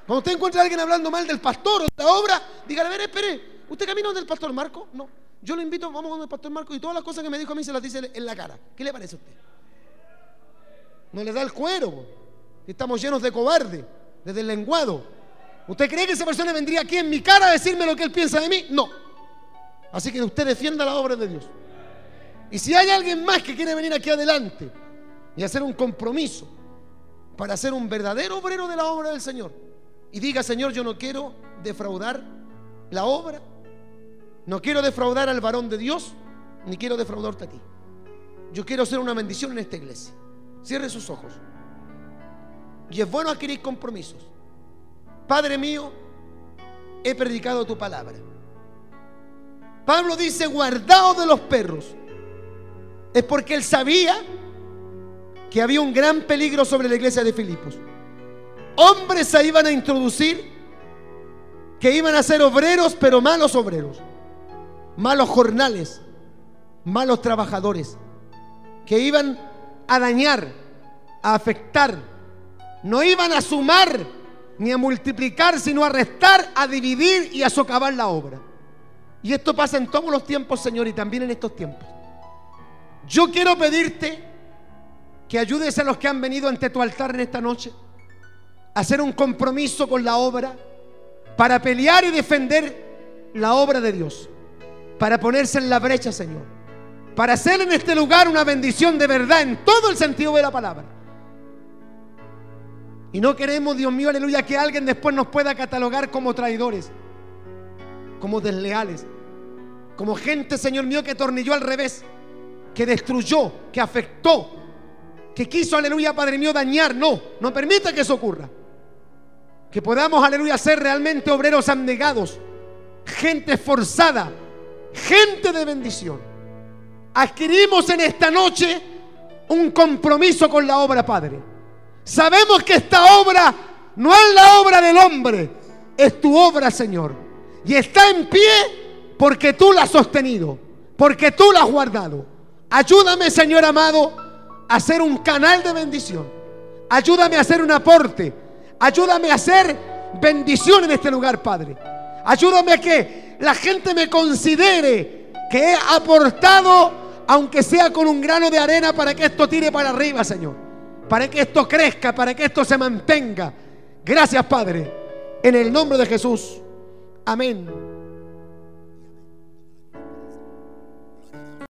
Cuando usted encuentre a alguien hablando mal del pastor o de la obra, dígale, a ver, espere, ¿usted camina donde el pastor Marco? No. Yo lo invito, vamos con el pastor Marco y todas las cosas que me dijo a mí se las dice en la cara. ¿Qué le parece a usted? No le da el cuero. Estamos llenos de cobarde, de deslenguado. ¿Usted cree que esa persona vendría aquí en mi cara a decirme lo que él piensa de mí? No. Así que usted defienda la obra de Dios. Y si hay alguien más que quiere venir aquí adelante y hacer un compromiso para ser un verdadero obrero de la obra del Señor y diga, Señor, yo no quiero defraudar la obra, no quiero defraudar al varón de Dios, ni quiero defraudarte a ti. Yo quiero ser una bendición en esta iglesia. Cierre sus ojos. Y es bueno adquirir compromisos. Padre mío, he predicado tu palabra. Pablo dice, guardado de los perros. Es porque él sabía que había un gran peligro sobre la iglesia de Filipos. Hombres se iban a introducir que iban a ser obreros, pero malos obreros, malos jornales, malos trabajadores, que iban a dañar, a afectar, no iban a sumar ni a multiplicar, sino a restar, a dividir y a socavar la obra. Y esto pasa en todos los tiempos, Señor, y también en estos tiempos. Yo quiero pedirte que ayudes a los que han venido ante tu altar en esta noche a hacer un compromiso con la obra para pelear y defender la obra de Dios, para ponerse en la brecha, Señor, para hacer en este lugar una bendición de verdad en todo el sentido de la palabra. Y no queremos, Dios mío, aleluya, que alguien después nos pueda catalogar como traidores, como desleales, como gente, Señor mío, que tornilló al revés, que destruyó, que afectó, que quiso, aleluya, Padre mío, dañar. No, no permita que eso ocurra. Que podamos, aleluya, ser realmente obreros abnegados, gente esforzada, gente de bendición. Adquirimos en esta noche un compromiso con la obra, Padre. Sabemos que esta obra no es la obra del hombre, es tu obra, Señor. Y está en pie porque tú la has sostenido, porque tú la has guardado. Ayúdame, Señor amado, a ser un canal de bendición. Ayúdame a hacer un aporte. Ayúdame a hacer bendición en este lugar, Padre. Ayúdame a que la gente me considere que he aportado, aunque sea con un grano de arena, para que esto tire para arriba, Señor. Para que esto crezca, para que esto se mantenga. Gracias, Padre. En el nombre de Jesús. Amén